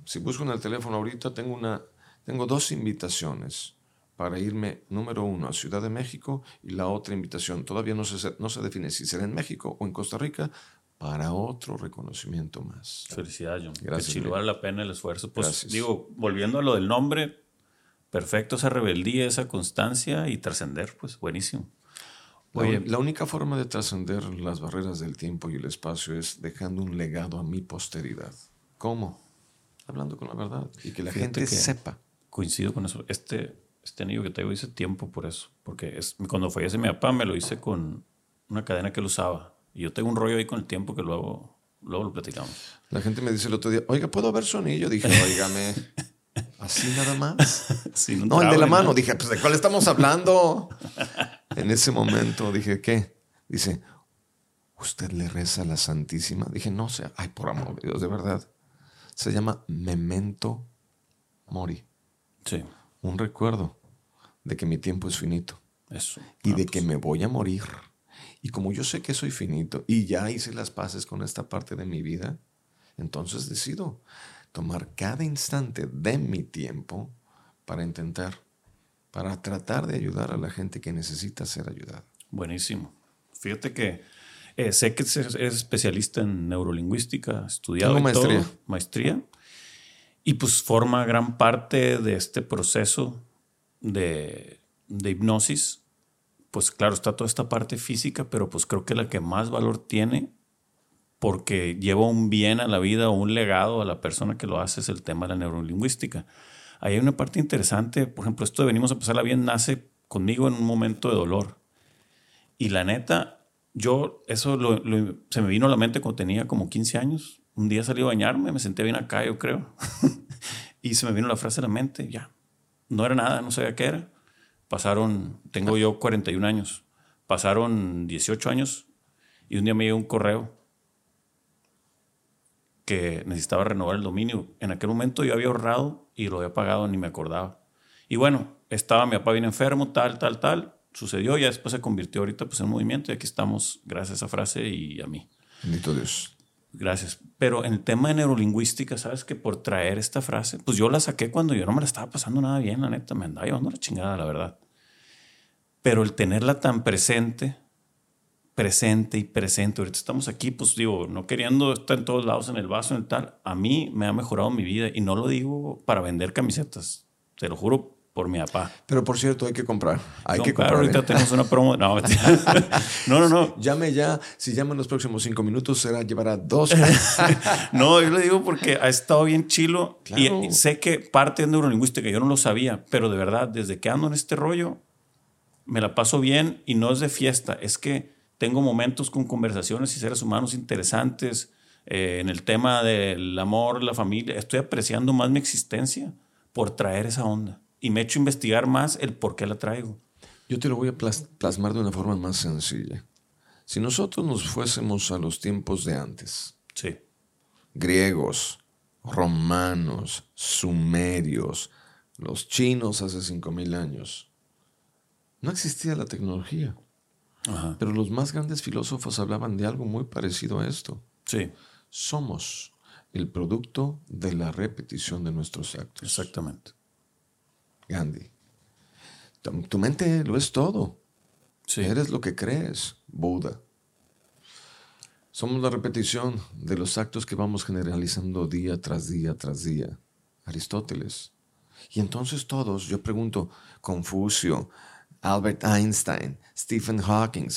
Si busco en el teléfono ahorita, tengo, una, tengo dos invitaciones para irme, número uno, a Ciudad de México y la otra invitación, todavía no se, no se define si será en México o en Costa Rica, para otro reconocimiento más. Felicidades, John. Gracias. Si vale la pena el esfuerzo. Pues digo, volviendo a lo del nombre, perfecto esa rebeldía, esa constancia y trascender, pues buenísimo. Oye, la, única forma de trascender las barreras del tiempo y el espacio es dejando un legado a mi posteridad. ¿Cómo? Hablando con la verdad y que la gente sepa. Coincido con eso. Este, este anillo que traigo hice tiempo por eso. Porque es, cuando fallece mi papá me lo hice con una cadena que él usaba. Y yo tengo un rollo ahí con el tiempo que luego, luego lo platicamos. La gente me dice el otro día, oiga, ¿puedo ver su anillo? Dije, oígame, ¿así nada más? <laughs> no, el de la mano. Dije, pues ¿de cuál estamos hablando? en ese momento dije, ¿qué? Dice, ¿usted le reza a la Santísima? Dije, no sé, ay, por amor de Dios, de verdad. Se llama Memento Mori. Sí un recuerdo de que mi tiempo es finito. Eso. Y de que me voy a morir. Y como yo sé que soy finito y ya hice las paces con esta parte de mi vida, entonces decido tomar cada instante de mi tiempo para intentar, para tratar de ayudar a la gente que necesita ser ayudada. Buenísimo. Fíjate que eh, sé que eres especialista en neurolingüística, estudiado maestría. maestría. Y pues forma gran parte de este proceso de, hipnosis. Pues claro, está toda esta parte física, pero pues creo que la que más valor tiene porque lleva un bien a la vida o un legado a la persona que lo hace es el tema de la neurolingüística. Ahí hay una parte interesante, por ejemplo, esto de venimos a pasarla bien nace conmigo en un momento de dolor. Y la neta, yo, eso se me vino a la mente cuando tenía como 15 años un día salí a bañarme, me senté bien acá, yo creo. <laughs> y se me vino la frase a la mente, ya. No era nada, no sabía qué era. Pasaron, tengo yo 41 años, pasaron 18 años y un día me llegó un correo que necesitaba renovar el dominio. En aquel momento yo había ahorrado y lo había pagado, ni me acordaba. Y bueno, estaba mi papá bien enfermo, tal, tal, tal. Sucedió, ya después se convirtió ahorita pues, en movimiento y aquí estamos gracias a esa frase y a mí. Bendito Dios. Gracias. Pero en el tema de neurolingüística, ¿sabes que por traer esta frase, pues yo la saqué cuando yo no me la estaba pasando nada bien, la neta, me andaba llevando la chingada, la verdad. Pero el tenerla tan presente, presente y presente. Ahorita estamos aquí, pues digo, no queriendo estar en todos lados, en el vaso, en el tal. A mí me ha mejorado mi vida y no lo digo para vender camisetas. Te lo juro por mi papá. Pero por cierto, hay que comprar. Hay que comprar. Ahorita ¿eh? tenemos una promo. No, <laughs> <laughs> no, no, no. Llame ya. Si llama en los próximos cinco minutos, será llevará dos. <laughs> no, yo le digo porque ha estado bien chilo. Y sé que parte de neurolingüística, yo no lo sabía, pero de verdad, desde que ando en este rollo, me la paso bien y no es de fiesta. Es que tengo momentos con conversaciones y seres humanos interesantes eh, en el tema del amor, la familia. Estoy apreciando más mi existencia por traer esa onda y me he hecho investigar más el por qué la traigo. Yo te lo voy a plasmar de una forma más sencilla. Si nosotros nos fuésemos a los tiempos de antes, sí. griegos, romanos, sumerios, los chinos hace 5.000 años, no existía la tecnología. Pero los más grandes filósofos hablaban de algo muy parecido a esto. Sí. Somos el producto de la repetición de nuestros actos. Exactamente. Gandhi. Tu mente lo es todo. Sí. Eres lo que crees, Buda. Somos la repetición de los actos que vamos generalizando día tras día tras día. Aristóteles. Y entonces todos, yo pregunto, Confucio, Albert Einstein, Stephen Hawking,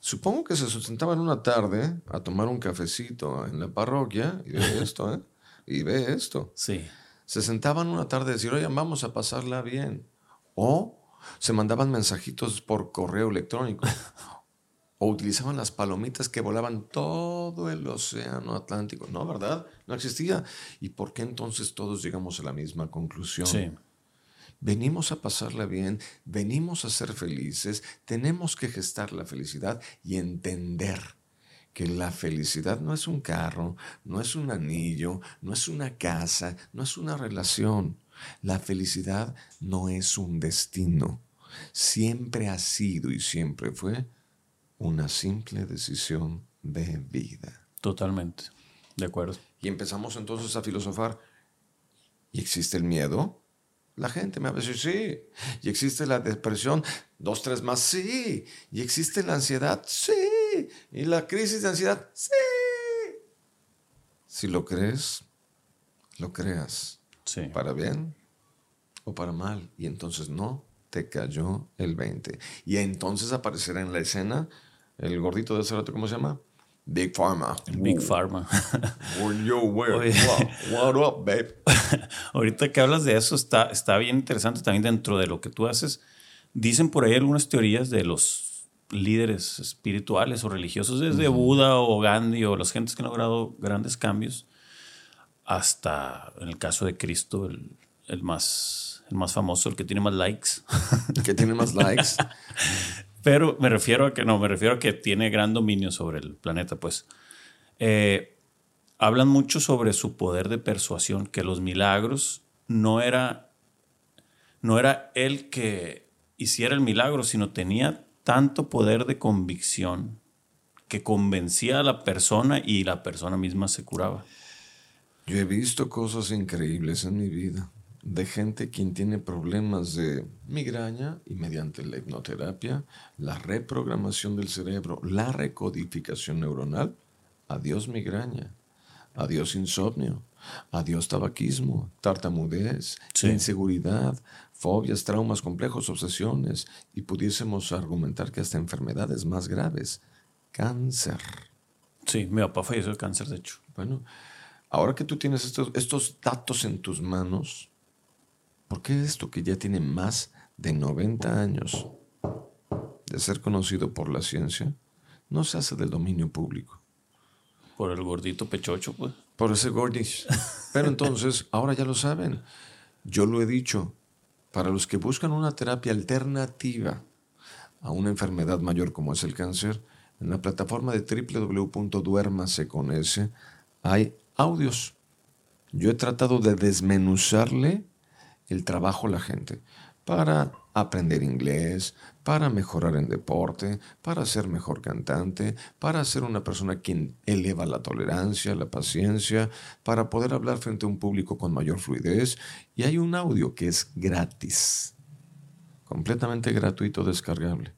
supongo que se sustentaban una tarde a tomar un cafecito en la parroquia y ve <laughs> esto, ¿eh? Y ve esto. Sí se sentaban una tarde a decir, oye, vamos a pasarla bien. O se mandaban mensajitos por correo electrónico. <laughs> o utilizaban las palomitas que volaban todo el océano Atlántico. No, ¿verdad? No existía. ¿Y por qué entonces todos llegamos a la misma conclusión? Sí. Venimos a pasarla bien, venimos a ser felices, tenemos que gestar la felicidad y entender que la felicidad no es un carro, no es un anillo, no es una casa, no es una relación. La felicidad no es un destino. Siempre ha sido y siempre fue una simple decisión de vida. Totalmente. De acuerdo. Y empezamos entonces a filosofar. ¿Y existe el miedo? La gente me va a decir, sí. ¿Y existe la depresión? Dos, tres más, sí. ¿Y existe la ansiedad? Sí. ¿Y la crisis de ansiedad? Sí. Si lo crees, lo creas. Sí. Para bien o para mal. Y entonces no te cayó el 20. Y entonces aparecerá en la escena el gordito de ese rato, ¿cómo se llama? Big Pharma. Big Pharma. <laughs> yo, where? What, up, babe? <laughs> Ahorita que hablas de eso, está, está bien interesante también dentro de lo que tú haces. Dicen por ahí algunas teorías de los líderes espirituales o religiosos, desde Buda o Gandhi o las gentes que han logrado grandes cambios, hasta en el caso de Cristo, el, más, el más famoso, el que tiene más likes. que tiene más likes. <laughs> Pero me refiero a que no, me refiero a que tiene gran dominio sobre el planeta, pues. Eh, hablan mucho sobre su poder de persuasión, que los milagros no era, no era él que hiciera el milagro, sino tenía tanto poder de convicción que convencía a la persona y la persona misma se curaba. Yo he visto cosas increíbles en mi vida de gente quien tiene problemas de migraña y mediante la hipnoterapia, la reprogramación del cerebro, la recodificación neuronal, adiós migraña, adiós insomnio, adiós tabaquismo, tartamudez, inseguridad, fobias, traumas complejos, obsesiones, y pudiésemos argumentar que hasta enfermedades más graves, cáncer. Sí, mi papá falleció de cáncer, de hecho. Bueno, ahora que tú tienes estos, estos datos en tus manos, ¿por qué esto que ya tiene más de 90 años de ser conocido por la ciencia no se hace del dominio público? Por el gordito pechocho, pues. Por ese gordis. Pero entonces, <laughs> ahora ya lo saben. Yo lo he dicho, para los que buscan una terapia alternativa a una enfermedad mayor como es el cáncer, en la plataforma de www.duermase con hay audios. Yo he tratado de desmenuzarle el trabajo a la gente para aprender inglés, para mejorar en deporte, para ser mejor cantante, para ser una persona quien eleva la tolerancia, la paciencia, para poder hablar frente a un público con mayor fluidez. Y hay un audio que es gratis, completamente gratuito, descargable.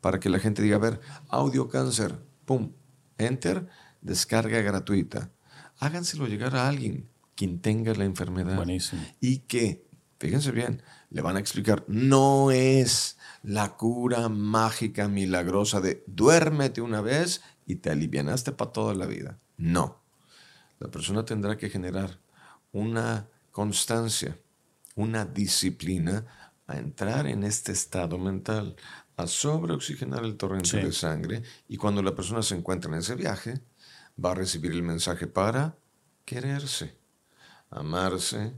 para que la gente diga, a ver, audio cáncer, pum, enter, descarga gratuita. Háganselo llegar a alguien quien tenga la enfermedad. Buenísimo. Y que, fíjense bien, le van a explicar, no es la cura mágica, milagrosa de duérmete una vez y te alivianaste para toda la vida. No. La persona tendrá que generar una constancia, una disciplina a entrar en este estado mental, a sobreoxigenar el torrente de sangre y cuando la persona se encuentra en ese viaje, va a recibir el mensaje para quererse, amarse,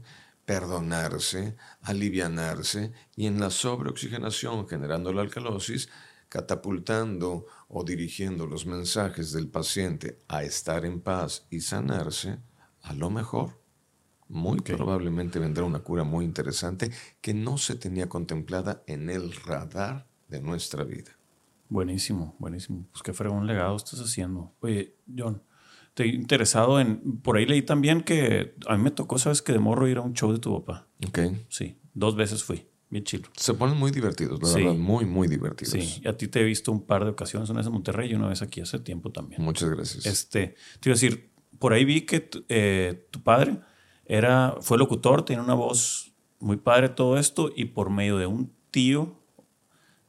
perdonarse, alivianarse y en la sobreoxigenación generando la alcalosis, catapultando o dirigiendo los mensajes del paciente a estar en paz y sanarse, a lo mejor, muy probablemente vendrá una cura muy interesante que no se tenía contemplada en el radar de nuestra vida. Buenísimo, buenísimo. Pues qué fregón legado estás haciendo. Oye, John, estoy interesado en. Por ahí leí también que a mí me tocó, sabes, que de morro ir a un show de tu papá. Ok. Sí, dos veces fui. Bien chido. Se ponen muy divertidos, la verdad, muy, muy divertidos. Sí, y a ti te he visto un par de ocasiones, una vez en Monterrey y una vez aquí hace tiempo también. Muchas gracias. Este, te iba a decir, por ahí vi que eh, tu padre era, fue locutor, tiene una voz muy padre todo esto, y por medio de un tío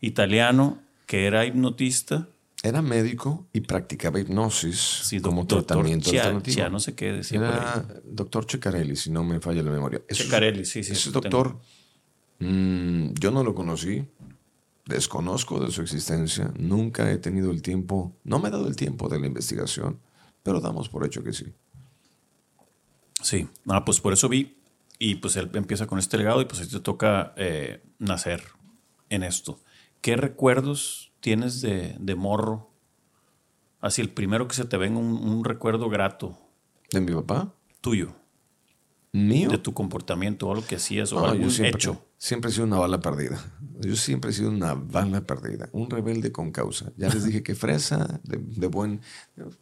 italiano que era hipnotista, era médico y practicaba hipnosis Sí, como doctor tratamiento Chia- alternativo. Chia, no sé qué decía por Era ahí. doctor Ceccarelli, si no me falla la memoria. Ese- Ceccarelli, sí, sí. Ese doctor, mm, yo no lo conocí, desconozco de su existencia, nunca he tenido el tiempo, no me he dado el tiempo de la investigación, pero damos por hecho que sí. Sí, ah, pues por eso vi. Y pues él empieza con este legado y pues a ti te toca eh, nacer en esto. ¿Qué recuerdos tienes de, de morro? Así el primero que se te venga un, un recuerdo grato ¿De mi papá? tuyo, ¿Mío? de tu comportamiento o algo que hacías o No, algún yo siempre, hecho. siempre he sido una bala perdida. Yo siempre he sido una bala perdida, un rebelde con causa. Ya les dije que fresa, de, de buen...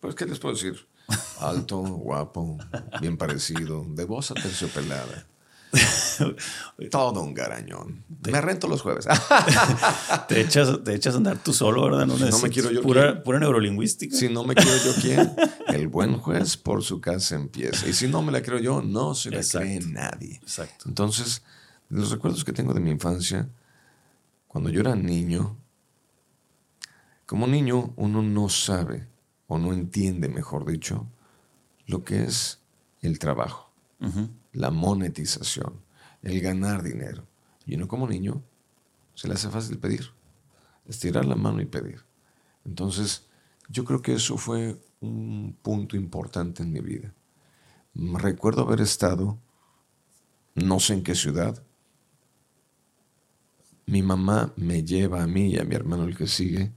Pues, ¿qué les puedo decir? <laughs> Alto, guapo, bien parecido, de voz aterciopelada. <laughs> Todo un garañón. Me rento los jueves. <laughs> Te echas, te echas a andar tú solo, ¿verdad? Si no me quiero yo, Pura, ¿quién? pura neurolingüística. si no me quiero yo, ¿quién? <laughs> El buen juez por su casa empieza. Y si no me la creo yo, no se la Exacto. cree nadie. Exacto. Entonces, los recuerdos que tengo de mi infancia, cuando yo era niño, como niño uno no sabe o no entiende, mejor dicho, lo que es el trabajo, Ujú. La monetización, el ganar dinero. Y uno como niño se le hace fácil pedir, estirar la mano y pedir. Entonces, yo creo que eso fue un punto importante en mi vida. Recuerdo haber estado, no sé en qué ciudad, mi mamá me lleva a mí y a mi hermano el que sigue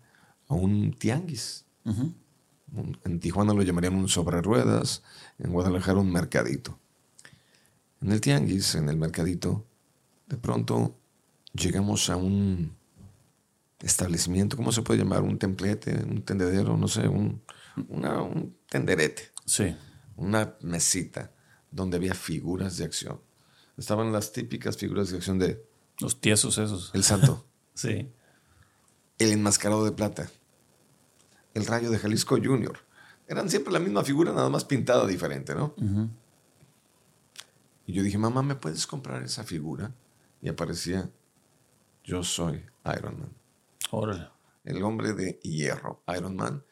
a un tianguis. En Tijuana lo llamarían un sobre ruedas, en Guadalajara un mercadito. En el tianguis, en el mercadito, de pronto llegamos a un establecimiento, ¿cómo se puede llamar? Un templete, un tendedero, no sé, un, una- un tenderete, Sí. una mesita donde había figuras de acción. Estaban las típicas figuras de acción de Los tiesos esos. El Santo, <laughs> Sí. el enmascarado de plata, el rayo de Jalisco Junior. Eran siempre la misma figura, nada más pintada diferente, ¿no? Y yo dije, mamá, ¿me puedes comprar esa figura? Y aparecía, yo soy Iron Man. Órale. El hombre de hierro, Iron Man.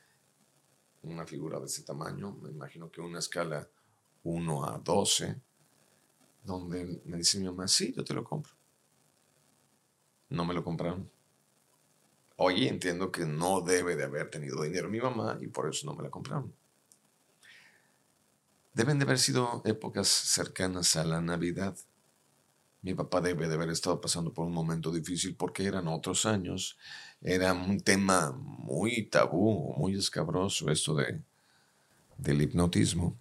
Una figura de ese tamaño, me imagino que una escala 1 a 12, donde me dice mi mamá, sí, yo te lo compro. No me lo compraron. Oye, entiendo que no debe de haber tenido dinero mi mamá y por eso no me la compraron. Deben de haber sido épocas cercanas a la Navidad. Mi papá debe de haber estado pasando por un momento difícil porque eran otros años. Era un tema muy tabú, muy escabroso esto de, del hipnotismo.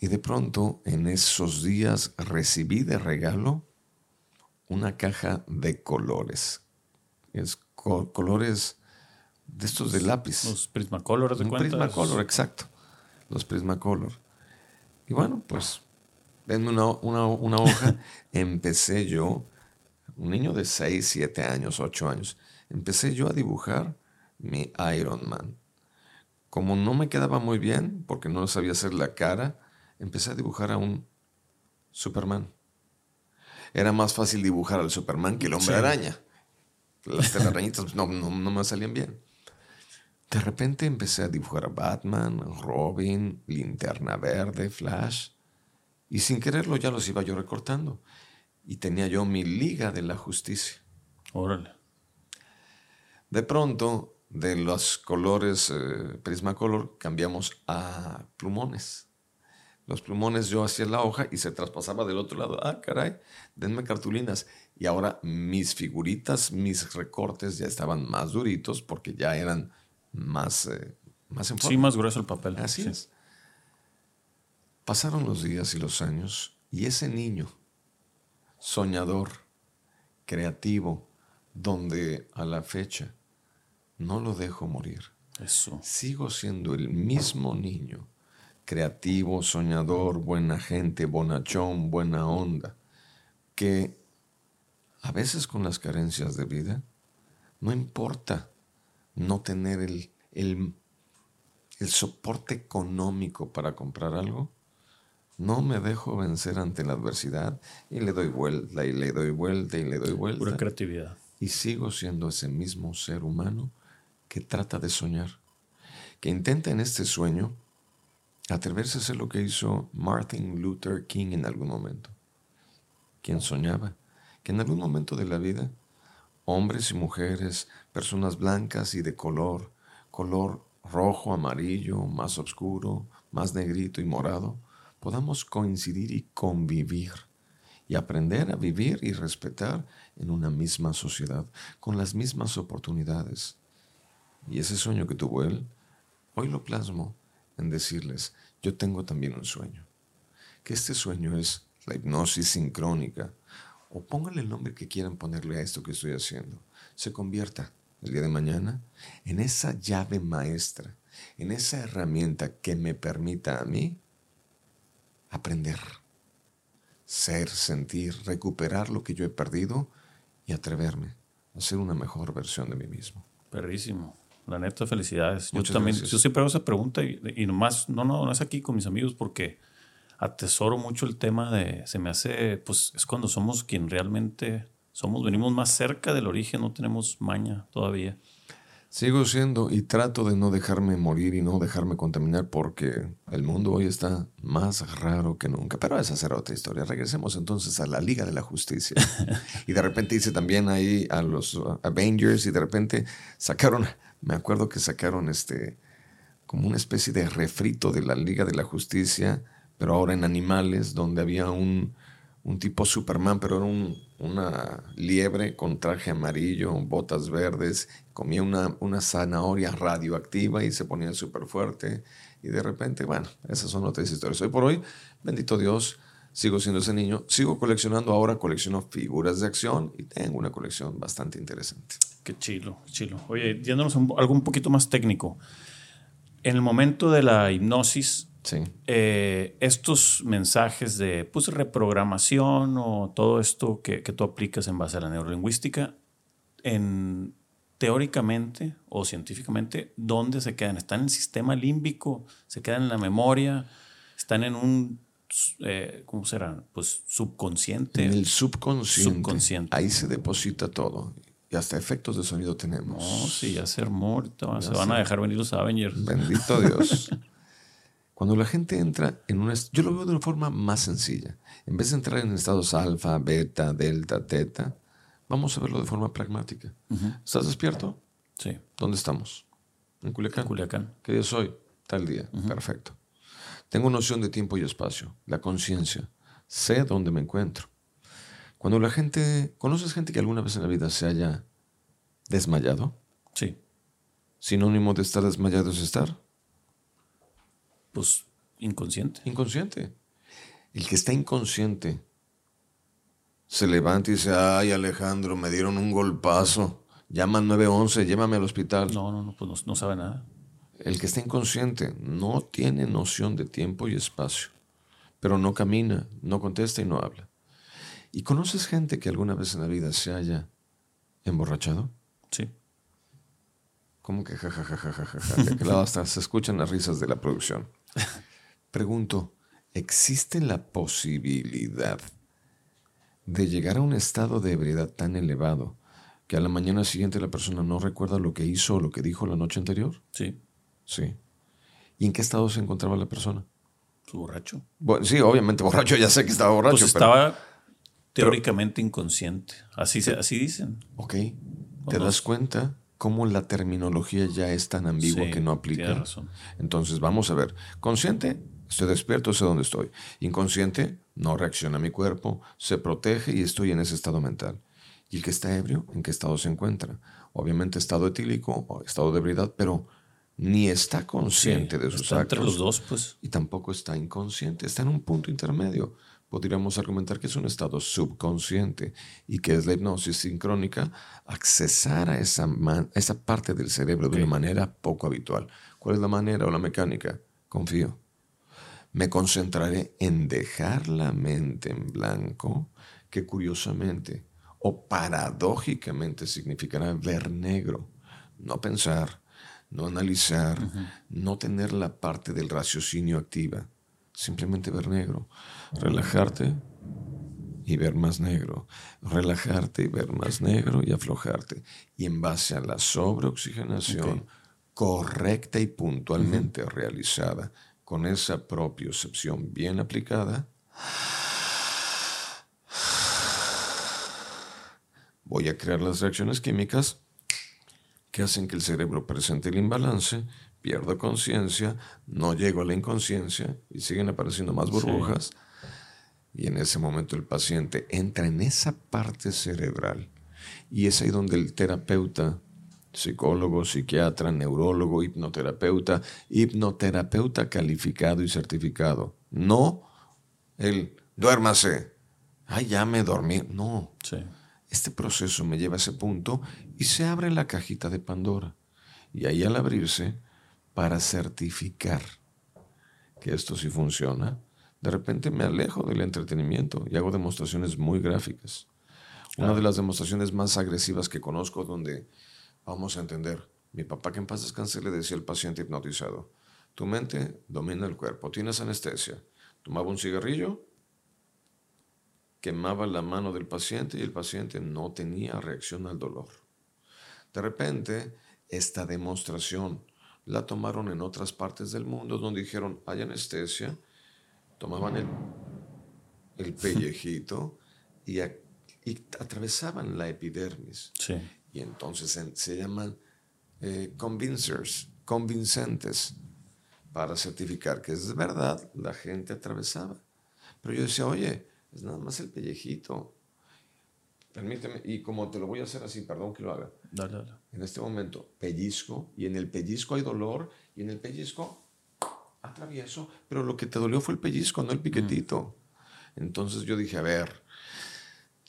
Y de pronto, en esos días, recibí de regalo una caja de colores. Es co- colores de estos de lápiz. Los Prismacolor, ¿de Un cuentas? Prismacolor, exacto. Los Prismacolor. Y bueno, pues, una, una- una hoja. <laughs> Empecé yo, un niño de 6, 7 años, 8 años, empecé yo a dibujar mi Iron Man. Como no me quedaba muy bien, porque no sabía hacer la cara, empecé a dibujar a un Superman. Era más fácil dibujar al Superman que el hombre araña. Las telarañitas no, no, no me salían bien. De repente empecé a dibujar a Batman, Robin, Linterna Verde, Flash. Y sin quererlo ya los iba yo recortando. Y tenía yo mi Liga de la Justicia. Órale. De pronto, de los colores eh, Prismacolor, cambiamos a plumones. Los plumones yo hacía la hoja y se traspasaba del otro lado. Ah, caray, denme cartulinas. Y ahora mis figuritas, mis recortes ya estaban más duritos porque ya eran más, eh, más en Sí, más grueso el papel. Así es. Pasaron los días y los años y ese niño, soñador, creativo, donde a la fecha no lo dejo morir. Eso. Sigo siendo el mismo niño, creativo, soñador, buena gente, bonachón, buena onda, que a veces con las carencias de vida, no importa no tener el, el, el soporte económico para comprar algo, no me dejo vencer ante la adversidad y le doy vuelta y le doy vuelta y le doy vuelta. Pura creatividad. Y sigo siendo ese mismo ser humano que trata de soñar, que intenta en este sueño atreverse a hacer lo que hizo Martin Luther King en algún momento, quien soñaba que en algún momento de la vida hombres y mujeres, personas blancas y de color, color rojo, amarillo, más oscuro, más negrito y morado, podamos coincidir y convivir y aprender a vivir y respetar en una misma sociedad, con las mismas oportunidades. Y ese sueño que tuvo él, hoy lo plasmo en decirles, yo tengo también un sueño, que este sueño es la hipnosis sincrónica, o pónganle el nombre que quieran ponerle a esto que estoy haciendo, se convierta el día de mañana en esa llave maestra, en esa herramienta que me permita a mí aprender, ser, sentir, recuperar lo que yo he perdido y atreverme a ser una mejor versión de mí mismo. Perrísimo. La neta, felicidades. yo también, yo siempre hago esa pregunta y, y nomás, no, no, no es aquí con mis amigos porque atesoro mucho el tema de, se me hace, pues es cuando somos quien realmente somos, venimos más cerca del origen, no tenemos maña todavía. Sigo siendo y trato de no dejarme morir y no dejarme contaminar porque el mundo hoy está más raro que nunca. Pero esa será otra historia. Regresemos entonces a la Liga de la Justicia. <laughs> y de repente hice también ahí a los Avengers y de repente sacaron, me acuerdo que sacaron este, como una especie de refrito de la Liga de la Justicia, pero ahora en animales, donde había un, un tipo Superman, pero era un, una liebre con traje amarillo, botas verdes, comía una, una zanahoria radioactiva y se ponía súper fuerte. Y de repente, bueno, esas son otras historias. Hoy por hoy, bendito Dios, sigo siendo ese niño. Sigo coleccionando ahora, colecciono figuras de acción y tengo una colección bastante interesante. Qué chilo, chilo. Oye, yéndonos algo un poquito más técnico. En el momento de la hipnosis, Sí. Eh, estos mensajes de pues, reprogramación o todo esto que, que, tú aplicas en base a la neurolingüística, en, teóricamente o científicamente, ¿dónde se quedan? ¿Están en el sistema límbico? ¿Se quedan en la memoria? ¿Están en un, eh, ¿cómo será? Pues subconsciente. En el subconsciente. subconsciente. Ahí se deposita todo. Y hasta efectos de sonido tenemos. No, sí, ya se armó. Se van a dejar venir los Avengers. Bendito Dios. <laughs> Cuando la gente entra en una... Yo lo veo de una forma más sencilla. En vez de entrar en estados alfa, beta, delta, teta, vamos a verlo de forma pragmática. Uh -huh. ¿Estás despierto? Sí. ¿Dónde estamos? En Culiacán. Culiacán. ¿Qué día soy? Tal día. Uh -huh. Perfecto. Tengo noción de tiempo y espacio, la conciencia. Sé dónde me encuentro. Cuando la gente... ¿Conoces gente que alguna vez en la vida se haya desmayado? Sí. Sinónimo de estar desmayado es estar pues inconsciente. Inconsciente. El que está inconsciente se levanta y dice, ay Alejandro, me dieron un golpazo. Llama al 911, llévame al hospital. No, no, no, pues no, no sabe nada. El que está inconsciente no tiene noción de tiempo y espacio, pero no camina, no contesta y no habla. ¿Y conoces gente que alguna vez en la vida se haya emborrachado? Sí. ¿Cómo que jajajajajaja? De que lado <laughs> hasta se escuchan las risas de la producción. Pregunto, ¿existe la posibilidad de llegar a un estado de ebriedad tan elevado que a la mañana siguiente la persona no recuerda lo que hizo o lo que dijo la noche anterior? Sí. Sí. ¿Y en qué estado se encontraba la persona? borracho. Bueno, sí, obviamente borracho, ya sé que estaba borracho. Pues estaba teóricamente inconsciente. Así, se, así dicen. Ok. ¿Te das cuenta cómo la terminología ya es tan ambigua que no aplica? razón. Entonces, vamos a ver. Consciente, estoy despierto, sé dónde estoy. Inconsciente, no reacciona mi cuerpo, se protege y estoy en ese estado mental. ¿Y el que está ebrio, en qué estado se encuentra? Obviamente estado etílico o estado de ebriedad, pero ni está consciente de sus está actos. Entre los dos, pues. Y tampoco está inconsciente, está en un punto intermedio. Podríamos argumentar que es un estado subconsciente y que es la hipnosis sincrónica accesar a esa, esa parte del cerebro de una manera poco habitual. ¿Cuál es la manera o la mecánica? Confío. Me concentraré en dejar la mente en blanco, que curiosamente o paradójicamente significará ver negro, no pensar, no analizar, no tener la parte del raciocinio activa, simplemente ver negro, relajarte y ver más negro, relajarte y ver más negro y aflojarte. Y en base a la sobreoxigenación correcta y puntualmente realizada, con esa propiocepción bien aplicada, voy a crear las reacciones químicas que hacen que el cerebro presente el imbalance, pierda conciencia, no llego a la inconsciencia y siguen apareciendo más burbujas. Y en ese momento el paciente entra en esa parte cerebral y es ahí donde el terapeuta, psicólogo, psiquiatra, neurólogo, hipnoterapeuta, hipnoterapeuta calificado y certificado, no el duérmase, ay, ya me dormí, no. Sí. Este proceso me lleva a ese punto y se abre la cajita de Pandora. Y ahí al abrirse, para certificar que esto sí funciona, de repente me alejo del entretenimiento y hago demostraciones muy gráficas. Una de las demostraciones más agresivas que conozco donde vamos a entender, mi papá que en paz descanse le decía al paciente hipnotizado, tu mente domina el cuerpo, tienes anestesia, tomaba un cigarrillo quemaba la mano del paciente y el paciente no tenía reacción al dolor. De repente, esta demostración la tomaron en otras partes del mundo donde dijeron, hay anestesia, tomaban el, el <laughs> pellejito y, atravesaban la epidermis. Y entonces se llaman eh, convincers, convincentes, para certificar que es verdad, la gente atravesaba. Pero yo decía, oye, es nada más el pellejito. Permíteme, y como te lo voy a hacer así, perdón que lo haga. Dale, dale. En este momento, pellizco, y en el pellizco hay dolor, y en el pellizco atravieso, pero lo que te dolió fue el pellizco, no el piquetito. Entonces yo dije, a ver,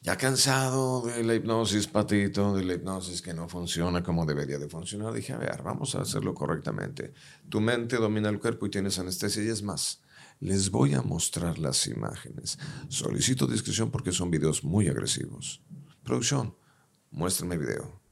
ya cansado de la hipnosis, patito, de la hipnosis que no funciona como debería de funcionar, dije, a ver, vamos a hacerlo correctamente. Tu mente domina el cuerpo y tienes anestesia y es más les voy a mostrar las imágenes. Solicito discreción porque son videos muy agresivos. Producción, muéstrame el video.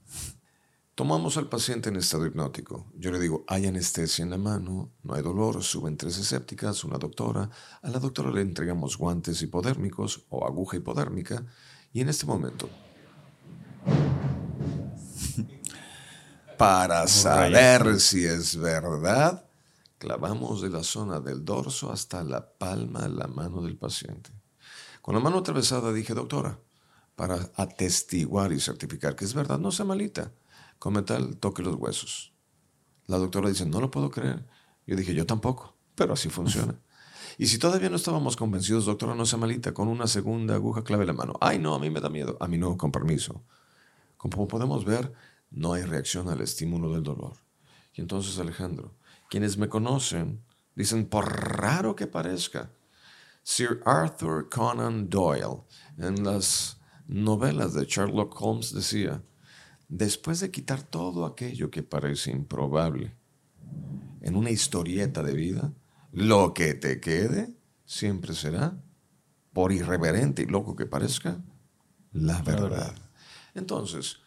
Tomamos al paciente en estado hipnótico. Yo le digo, hay anestesia en la mano, no hay dolor, suben tres escépticas, una doctora. A la doctora le entregamos guantes hipodérmicos o aguja hipodérmica. Y en este momento, <laughs> para saber si es verdad, Clavamos de la zona del dorso hasta la palma la mano del paciente. Con la mano atravesada dije, doctora, para atestiguar y certificar que es verdad, no sea malita. Come tal, toque los huesos. La doctora dice, no lo puedo creer. Yo dije, yo tampoco, pero así funciona. Y si todavía no estábamos convencidos, doctora, no sea malita, con una segunda aguja clave la mano. Ay, no, a mí me da miedo. A mí no, con permiso. Como podemos ver, no hay reacción al estímulo del dolor. Y entonces, Alejandro, quienes me conocen dicen, por raro que parezca, Sir Arthur Conan Doyle en las novelas de Sherlock Holmes decía, después de quitar todo aquello que parece improbable en una historieta de vida, lo que te quede siempre será por irreverente y loco que parezca, la verdad. Entonces,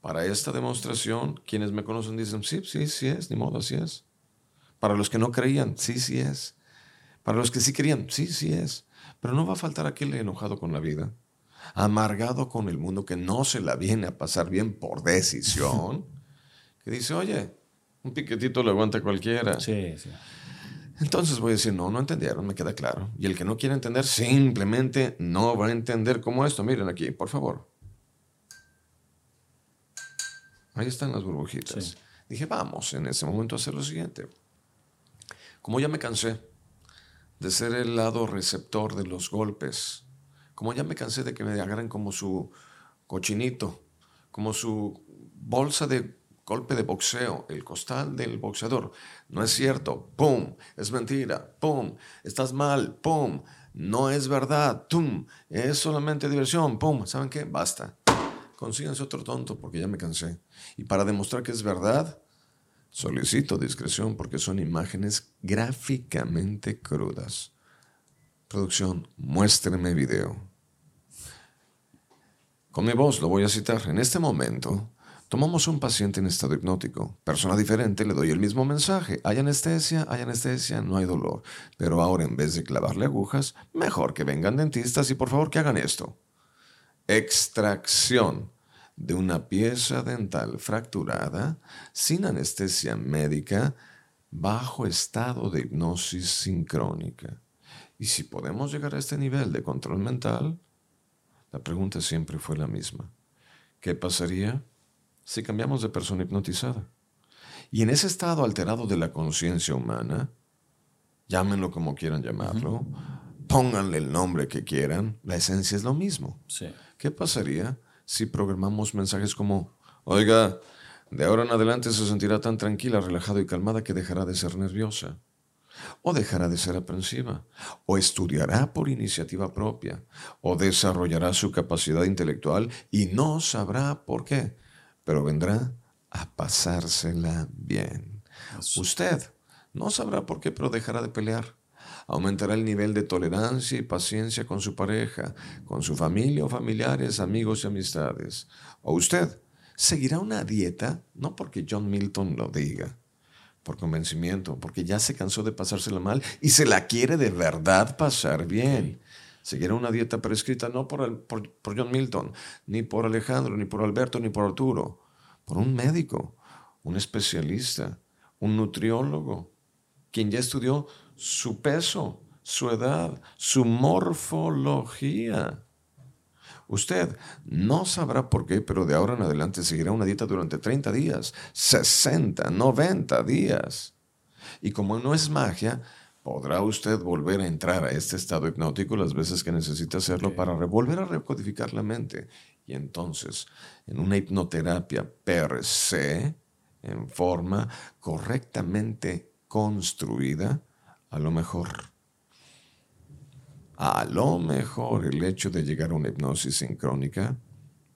para esta demostración, quienes me conocen dicen, sí, sí, sí es, ni modo, así es. Para los que no creían, sí, sí es. Para los que sí creían, sí, sí es. Pero no va a faltar aquel enojado con la vida, amargado con el mundo que no se la viene a pasar bien por decisión, que dice, oye, un piquetito lo aguanta cualquiera. Sí, sí. Entonces voy a decir, no, no entendieron, me queda claro. Y el que no quiere entender simplemente no va a entender cómo esto. Miren aquí, por favor. Ahí están las burbujitas. Dije, vamos en ese momento a hacer lo siguiente. Como ya me cansé de ser el lado receptor de los golpes, como ya me cansé de que me agarren como su cochinito, como su bolsa de golpe de boxeo, el costal del boxeador. No es cierto, ¡pum! Es mentira, ¡pum! Estás mal, ¡pum! No es verdad, ¡tum! Es solamente diversión, ¡pum! ¿Saben qué? Basta. Consíganse otro tonto porque ya me cansé. Y para demostrar que es verdad, solicito discreción porque son imágenes gráficamente crudas. Producción, muéstrenme video. Con mi voz lo voy a citar. En este momento, tomamos un paciente en estado hipnótico. Persona diferente, le doy el mismo mensaje. Hay anestesia, hay anestesia, no hay dolor. Pero ahora, en vez de clavarle agujas, mejor que vengan dentistas y por favor que hagan esto extracción de una pieza dental fracturada sin anestesia médica bajo estado de hipnosis sincrónica. Y si podemos llegar a este nivel de control mental, la pregunta siempre fue la misma. ¿Qué pasaría si cambiamos de persona hipnotizada? Y en ese estado alterado de la conciencia humana, llámenlo como quieran llamarlo, pónganle el nombre que quieran, la esencia es lo mismo. ¿Qué pasaría si programamos mensajes como, oiga, de ahora en adelante se sentirá tan tranquila, relajada y calmada que dejará de ser nerviosa? O dejará de ser aprensiva, o estudiará por iniciativa propia, o desarrollará su capacidad intelectual y no sabrá por qué, pero vendrá a pasársela bien. Usted no sabrá por qué, pero dejará de pelear aumentará el nivel de tolerancia y paciencia con su pareja, con su familia o familiares, amigos y amistades. O usted seguirá una dieta, no porque John Milton lo diga, por convencimiento, porque ya se cansó de pasársela mal y se la quiere de verdad pasar bien. Seguirá una dieta prescrita no por, por John Milton, ni por Alejandro, ni por Alberto, ni por Arturo, por un médico, un especialista, un nutriólogo, quien ya estudió su peso, su edad, su morfología. Usted no sabrá por qué, pero de ahora en adelante seguirá una dieta durante 30 días, 60, 90 días. Y como no es magia, podrá usted volver a entrar a este estado hipnótico las veces que necesite hacerlo para volver a recodificar la mente. Y entonces, en una hipnoterapia per se, en forma correctamente construida, a lo mejor, a lo mejor el hecho de llegar a una hipnosis sincrónica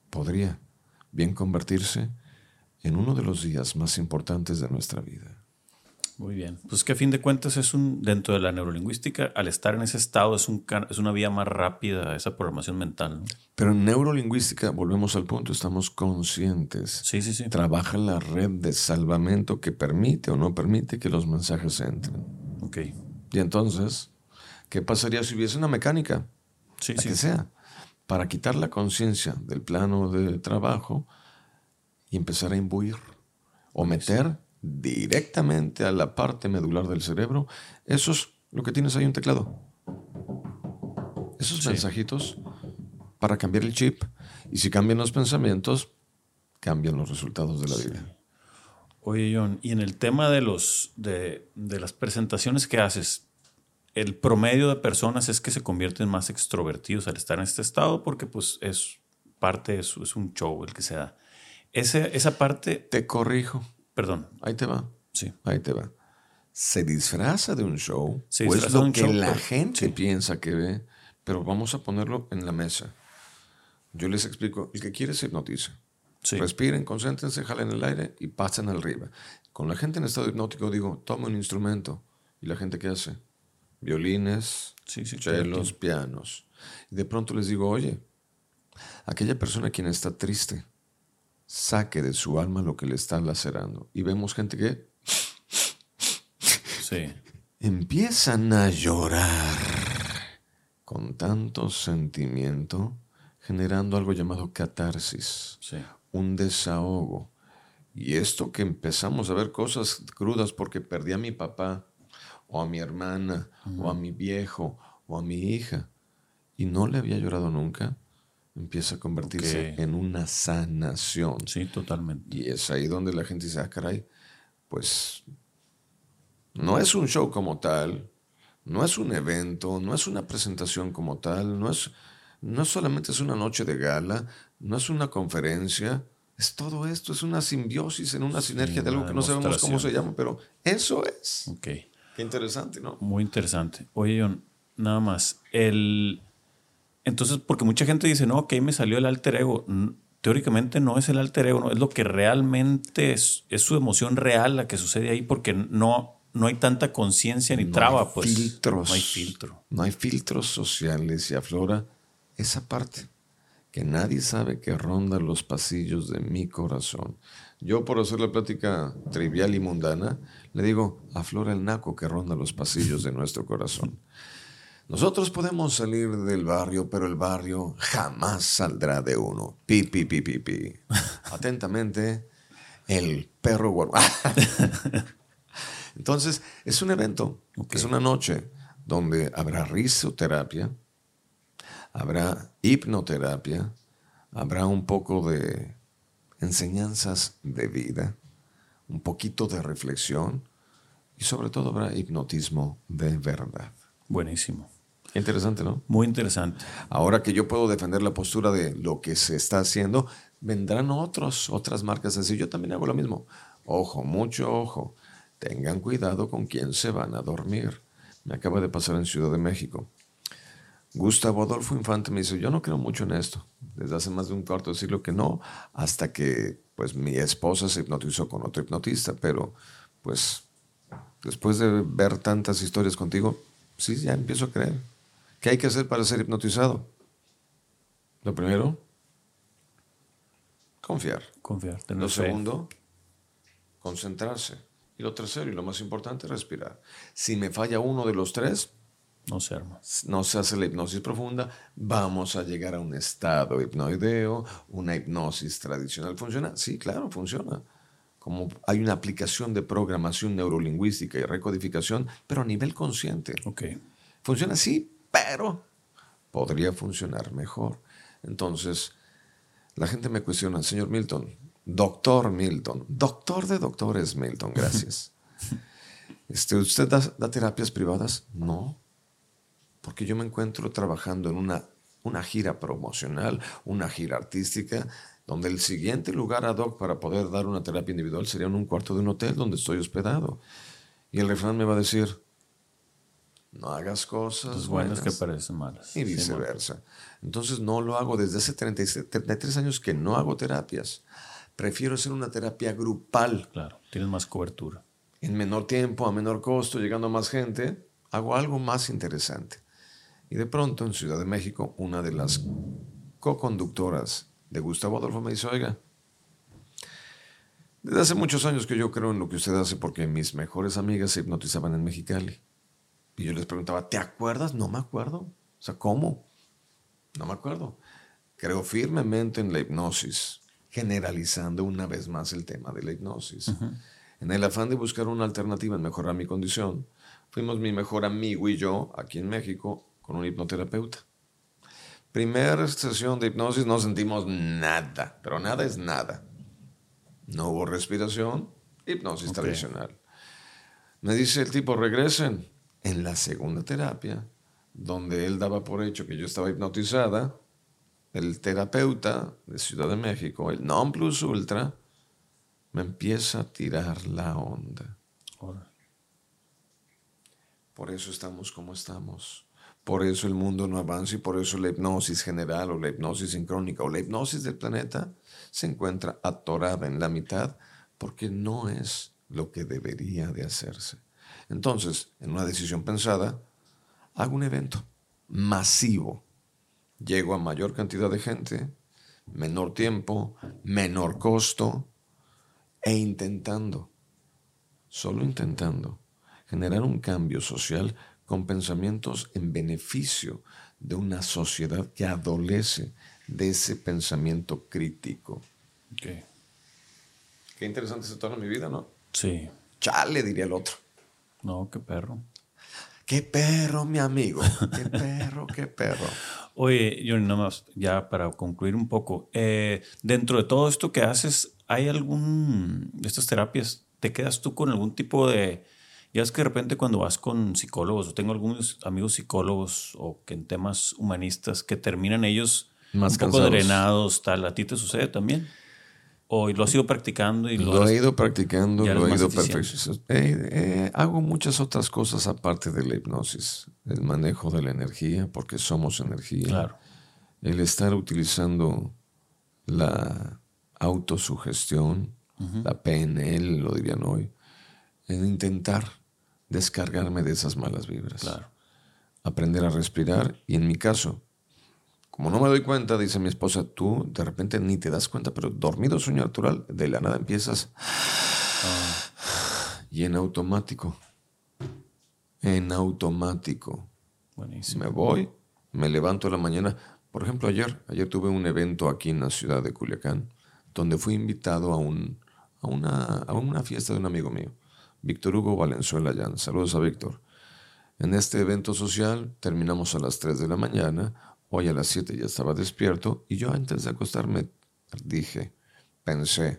podría bien convertirse en uno de los días más importantes de nuestra vida. Muy bien. Pues que a fin de cuentas es un, dentro de la neurolingüística, al estar en ese estado es, un, es una vía más rápida a esa programación mental. Pero en neurolingüística, volvemos al punto, estamos conscientes. Sí, sí, sí. Trabaja la red de salvamento que permite o no permite que los mensajes entren. Ok. Y entonces, ¿qué pasaría si hubiese una mecánica? Sí, la sí. que sea, para quitar la conciencia del plano de trabajo y empezar a imbuir o meter directamente a la parte medular del cerebro, eso es lo que tienes ahí un teclado. Esos mensajitos para cambiar el chip. Y si cambian los pensamientos, cambian los resultados de la vida. Oye, John, y en el tema de, los, de, de, las presentaciones que haces, el promedio de personas es que se convierten más extrovertidos al estar en este estado porque pues es parte, es, es un show el que se da. Ese, esa parte... Te corrijo. Perdón. Ahí te va. Sí. Ahí te va. Se disfraza de un show. Se o es de lo un que show, la pero- gente sí. piensa que ve. Pero vamos a ponerlo en la mesa. Yo les explico. El que quiere se hipnotiza. Sí. Respiren, concéntrense, jalen el aire y pasen arriba. Con la gente en estado hipnótico digo, toma un instrumento. ¿Y la gente qué hace? Violines, chelos, pianos. Y de pronto les digo, oye, aquella persona quien está triste, saque de su alma lo que le está lacerando. Y vemos gente que sí. empiezan a llorar con tanto sentimiento, generando algo llamado catarsis, un desahogo. Y esto que empezamos a ver cosas crudas porque perdí a mi papá, o a mi hermana, o a mi viejo, o a mi hija, y no le había llorado nunca, empieza a convertirse en una sanación. Sí, totalmente. Y es ahí donde la gente dice, ah, caray, pues no es un show como tal, no es un evento, no es una presentación como tal, no es, no solamente es una noche de gala, no es una conferencia, es todo esto, es una simbiosis en una sinergia de algo que no sabemos cómo se llama, pero eso es. Qué interesante, ¿no? Muy interesante. Oye, John, nada más, el entonces, porque mucha gente dice, no, ok, me salió el alter ego. Teóricamente no es el alter ego, no, es lo que realmente es, es su emoción real la que sucede ahí, porque no, no hay tanta conciencia ni traba, pues. Filtros. No hay filtro. No hay filtros sociales y aflora esa parte que nadie sabe que ronda los pasillos de mi corazón. Yo, por hacer la plática trivial y mundana, le digo, aflora el naco que ronda los pasillos de nuestro corazón. Nosotros podemos salir del barrio, pero el barrio jamás saldrá de uno. Pi, pi, pi, pi, pi. <laughs> Atentamente, el perro guarda. <laughs> Entonces, es un evento, es una noche donde habrá risoterapia, habrá hipnoterapia, habrá un poco de enseñanzas de vida, un poquito de reflexión y sobre todo habrá hipnotismo de verdad. Buenísimo. Interesante, ¿no? Muy interesante. Ahora que yo puedo defender la postura de lo que se está haciendo, vendrán otros, otras marcas así. Yo también hago lo mismo. Ojo, mucho ojo. Tengan cuidado con quién se van a dormir. Me acaba de pasar en Ciudad de México. Gustavo Adolfo Infante me dice, yo no creo mucho en esto. Desde hace más de un cuarto de siglo que no, hasta que pues mi esposa se hipnotizó con otro hipnotista, pero pues después de ver tantas historias contigo, sí, ya empiezo a creer. ¿Qué hay que hacer para ser hipnotizado? Lo primero, confiar. Confiar. lo segundo, concentrarse. Y lo tercero, y lo más importante, respirar. Si me falla uno de los tres, no se arma. No se hace la hipnosis profunda, vamos a llegar a un estado hipnoideo, una hipnosis tradicional. ¿Funciona? Sí, claro, funciona. Como hay una aplicación de programación neurolingüística y recodificación, pero a nivel consciente. Ok. Funciona así, pero podría funcionar mejor. Entonces, la gente me cuestiona, señor Milton, doctor Milton, doctor de doctores Milton, gracias. <laughs> Este, ¿Usted da, terapias privadas? No, porque yo me encuentro trabajando en una, una gira promocional, una gira artística, donde el siguiente lugar ad hoc para poder dar una terapia individual sería en un cuarto de un hotel donde estoy hospedado. Y el refrán me va a decir, no hagas cosas buenas, que parecen malas. Y viceversa. Entonces no lo hago desde hace 33 años que no hago terapias. Prefiero hacer una terapia grupal. Claro, tienes más cobertura. En menor tiempo, a menor costo, llegando a más gente, hago algo más interesante. Y de pronto en Ciudad de México, una de las co-conductoras de Gustavo Adolfo me dice, oiga, desde hace muchos años que yo creo en lo que usted hace porque mis mejores amigas se hipnotizaban en Mexicali. Y yo les preguntaba, ¿te acuerdas? No me acuerdo. O sea, ¿cómo? No me acuerdo. Creo firmemente en la hipnosis, generalizando una vez más el tema de la hipnosis. En el afán de buscar una alternativa en mejorar mi condición, fuimos mi mejor amigo y yo, aquí en México, con un hipnoterapeuta. Primera sesión de hipnosis no sentimos nada, pero nada es nada. No hubo respiración, hipnosis tradicional. Me dice el tipo, regresen. En la segunda terapia, donde él daba por hecho que yo estaba hipnotizada, el terapeuta de Ciudad de México, el non plus ultra, me empieza a tirar la onda. Por eso estamos como estamos. Por eso el mundo no avanza y por eso la hipnosis general o la hipnosis sincrónica o la hipnosis del planeta se encuentra atorada en la mitad porque no es lo que debería de hacerse. Entonces, en una decisión pensada, hago un evento masivo. Llego a mayor cantidad de gente, menor tiempo, menor costo, e intentando, solo intentando, generar un cambio social con pensamientos en beneficio de una sociedad que adolece de ese pensamiento crítico. Qué interesante tono en mi vida, ¿no? Sí. Chale, diría el otro. No, qué perro. Qué perro, mi amigo. Qué <laughs> perro, qué perro. Oye, yo nada más, ya para concluir un poco, eh, dentro de todo esto que haces, ¿hay algún de estas terapias? ¿Te quedas tú con algún tipo de... Ya es que de repente cuando vas con psicólogos, o tengo algunos amigos psicólogos o que en temas humanistas que terminan ellos Más un poco drenados, tal, ¿a ti te sucede también? ¿O lo has ido practicando? Y lo, he ido practicando, lo he ido perfeccionando. Eh, eh, hago muchas otras cosas aparte de la hipnosis. El manejo de la energía, porque somos energía. Claro. El estar utilizando la autosugestión, la PNL, lo dirían hoy. En intentar descargarme de esas malas vibras. Claro. Aprender a respirar y en mi caso, como no me doy cuenta, dice mi esposa, tú de repente ni te das cuenta, pero dormido sueño natural, de la nada empiezas y en automático, en automático. Buenísimo. Me voy, me levanto a la mañana. Por ejemplo, ayer, ayer tuve un evento aquí en la ciudad de Culiacán, donde fui invitado a, un, a, una, a una fiesta de un amigo mío, Víctor Hugo Valenzuela Llán. Saludos a Víctor. En este evento social terminamos a las 3 de la mañana, Hoy a las 7 ya estaba despierto y yo antes de acostarme dije, pensé,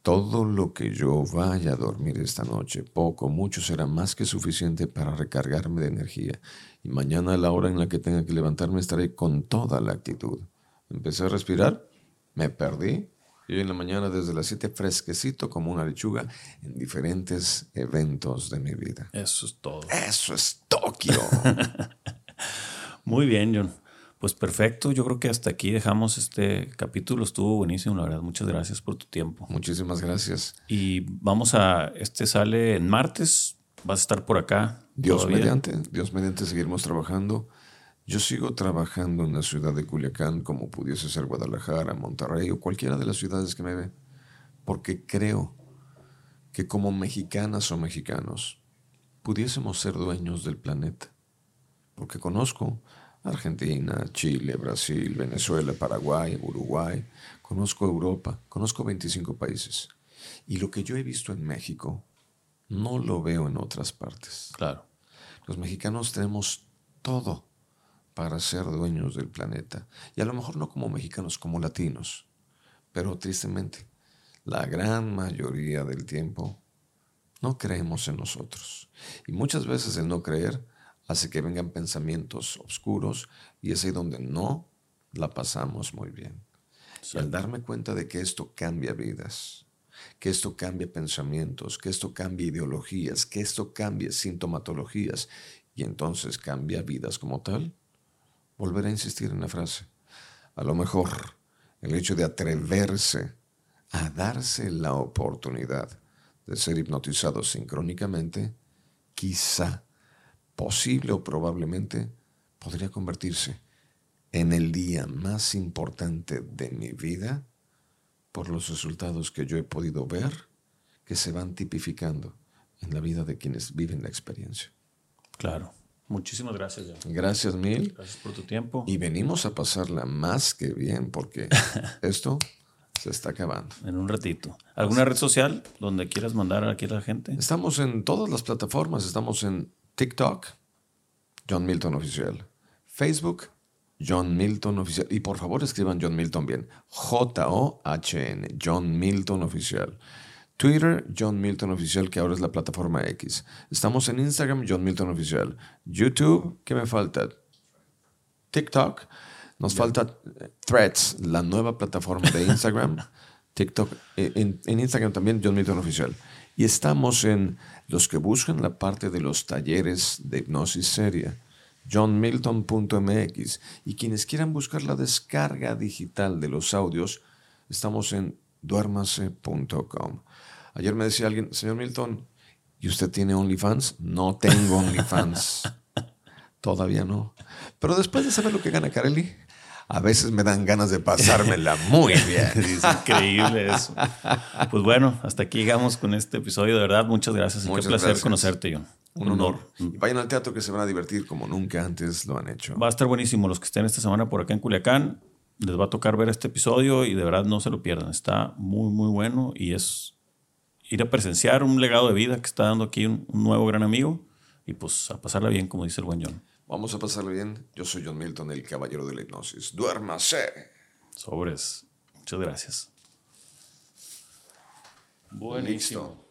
todo lo que yo vaya a dormir esta noche, poco, mucho, será más que suficiente para recargarme de energía. Y mañana a la hora en la que tenga que levantarme estaré con toda la actitud. Empecé a respirar, me perdí. Y hoy en la mañana desde las 7 fresquecito como una lechuga en diferentes eventos de mi vida. Eso es todo. Eso es Tokio. <laughs> Muy bien, John. Pues perfecto, yo creo que hasta aquí dejamos este capítulo, estuvo buenísimo, la verdad, muchas gracias por tu tiempo. Muchísimas gracias. Y vamos a, este sale en martes, vas a estar por acá. Dios mediante, Dios mediante seguiremos trabajando. Yo sigo trabajando en la ciudad de Culiacán como pudiese ser Guadalajara, Monterrey o cualquiera de las ciudades que me ve, porque creo que como mexicanas o mexicanos pudiésemos ser dueños del planeta porque conozco Argentina, Chile, Brasil, Venezuela, Paraguay, Uruguay, conozco Europa, conozco 25 países. Y lo que yo he visto en México, no lo veo en otras partes. Claro. Los mexicanos tenemos todo para ser dueños del planeta. Y a lo mejor no como mexicanos, como latinos. Pero tristemente, la gran mayoría del tiempo no creemos en nosotros. Y muchas veces el no creer hace que vengan pensamientos oscuros y es ahí donde no la pasamos muy bien. Y al darme cuenta de que esto cambia vidas, que esto cambia pensamientos, que esto cambia ideologías, que esto cambia sintomatologías y entonces cambia vidas como tal, volveré a insistir en la frase. A lo mejor el hecho de atreverse a darse la oportunidad de ser hipnotizado sincrónicamente, quizá posible o probablemente podría convertirse en el día más importante de mi vida por los resultados que yo he podido ver que se van tipificando en la vida de quienes viven la experiencia. Claro. Muchísimas gracias. Gracias mil. Gracias por tu tiempo. Y venimos a pasarla más que bien porque <laughs> esto se está acabando. En un ratito. ¿Alguna red social donde quieras mandar aquí a la gente? Estamos en todas las plataformas. Estamos en TikTok, John Milton Oficial. Facebook, John Milton Oficial. Y por favor escriban John Milton bien. J-O-H-N, John Milton Oficial. Twitter, John Milton Oficial, que ahora es la plataforma X. Estamos en Instagram, John Milton Oficial. YouTube, ¿qué me falta? TikTok. Nos falta eh, Threads, la nueva plataforma de Instagram. <laughs> TikTok, eh, en, en Instagram también, John Milton Oficial. Y estamos en los que buscan la parte de los talleres de hipnosis seria, johnmilton.mx. Y quienes quieran buscar la descarga digital de los audios, estamos en duermase.com. Ayer me decía alguien, señor Milton, ¿y usted tiene OnlyFans? No tengo OnlyFans. <laughs> Todavía no. Pero después de saber lo que gana Carelli, a veces me dan ganas de pasármela muy <laughs> bien. es increíble eso. Pues bueno, hasta aquí llegamos con este episodio. De verdad, muchas gracias. Muchas Qué placer conocerte, John. Un, honor. vayan al teatro que se van a divertir como nunca antes lo han hecho. Va a estar buenísimo. Los que estén esta semana por acá en Culiacán, les va a tocar ver este episodio y de verdad no se lo pierdan. Está muy, muy bueno y es ir a presenciar un legado de vida que está dando aquí un, un nuevo gran amigo y pues a pasarla bien, como dice el buen John. Vamos a pasarlo bien. Yo soy John Milton, el caballero de la hipnosis. Duérmase. Sobres. Muchas gracias. Buenísimo.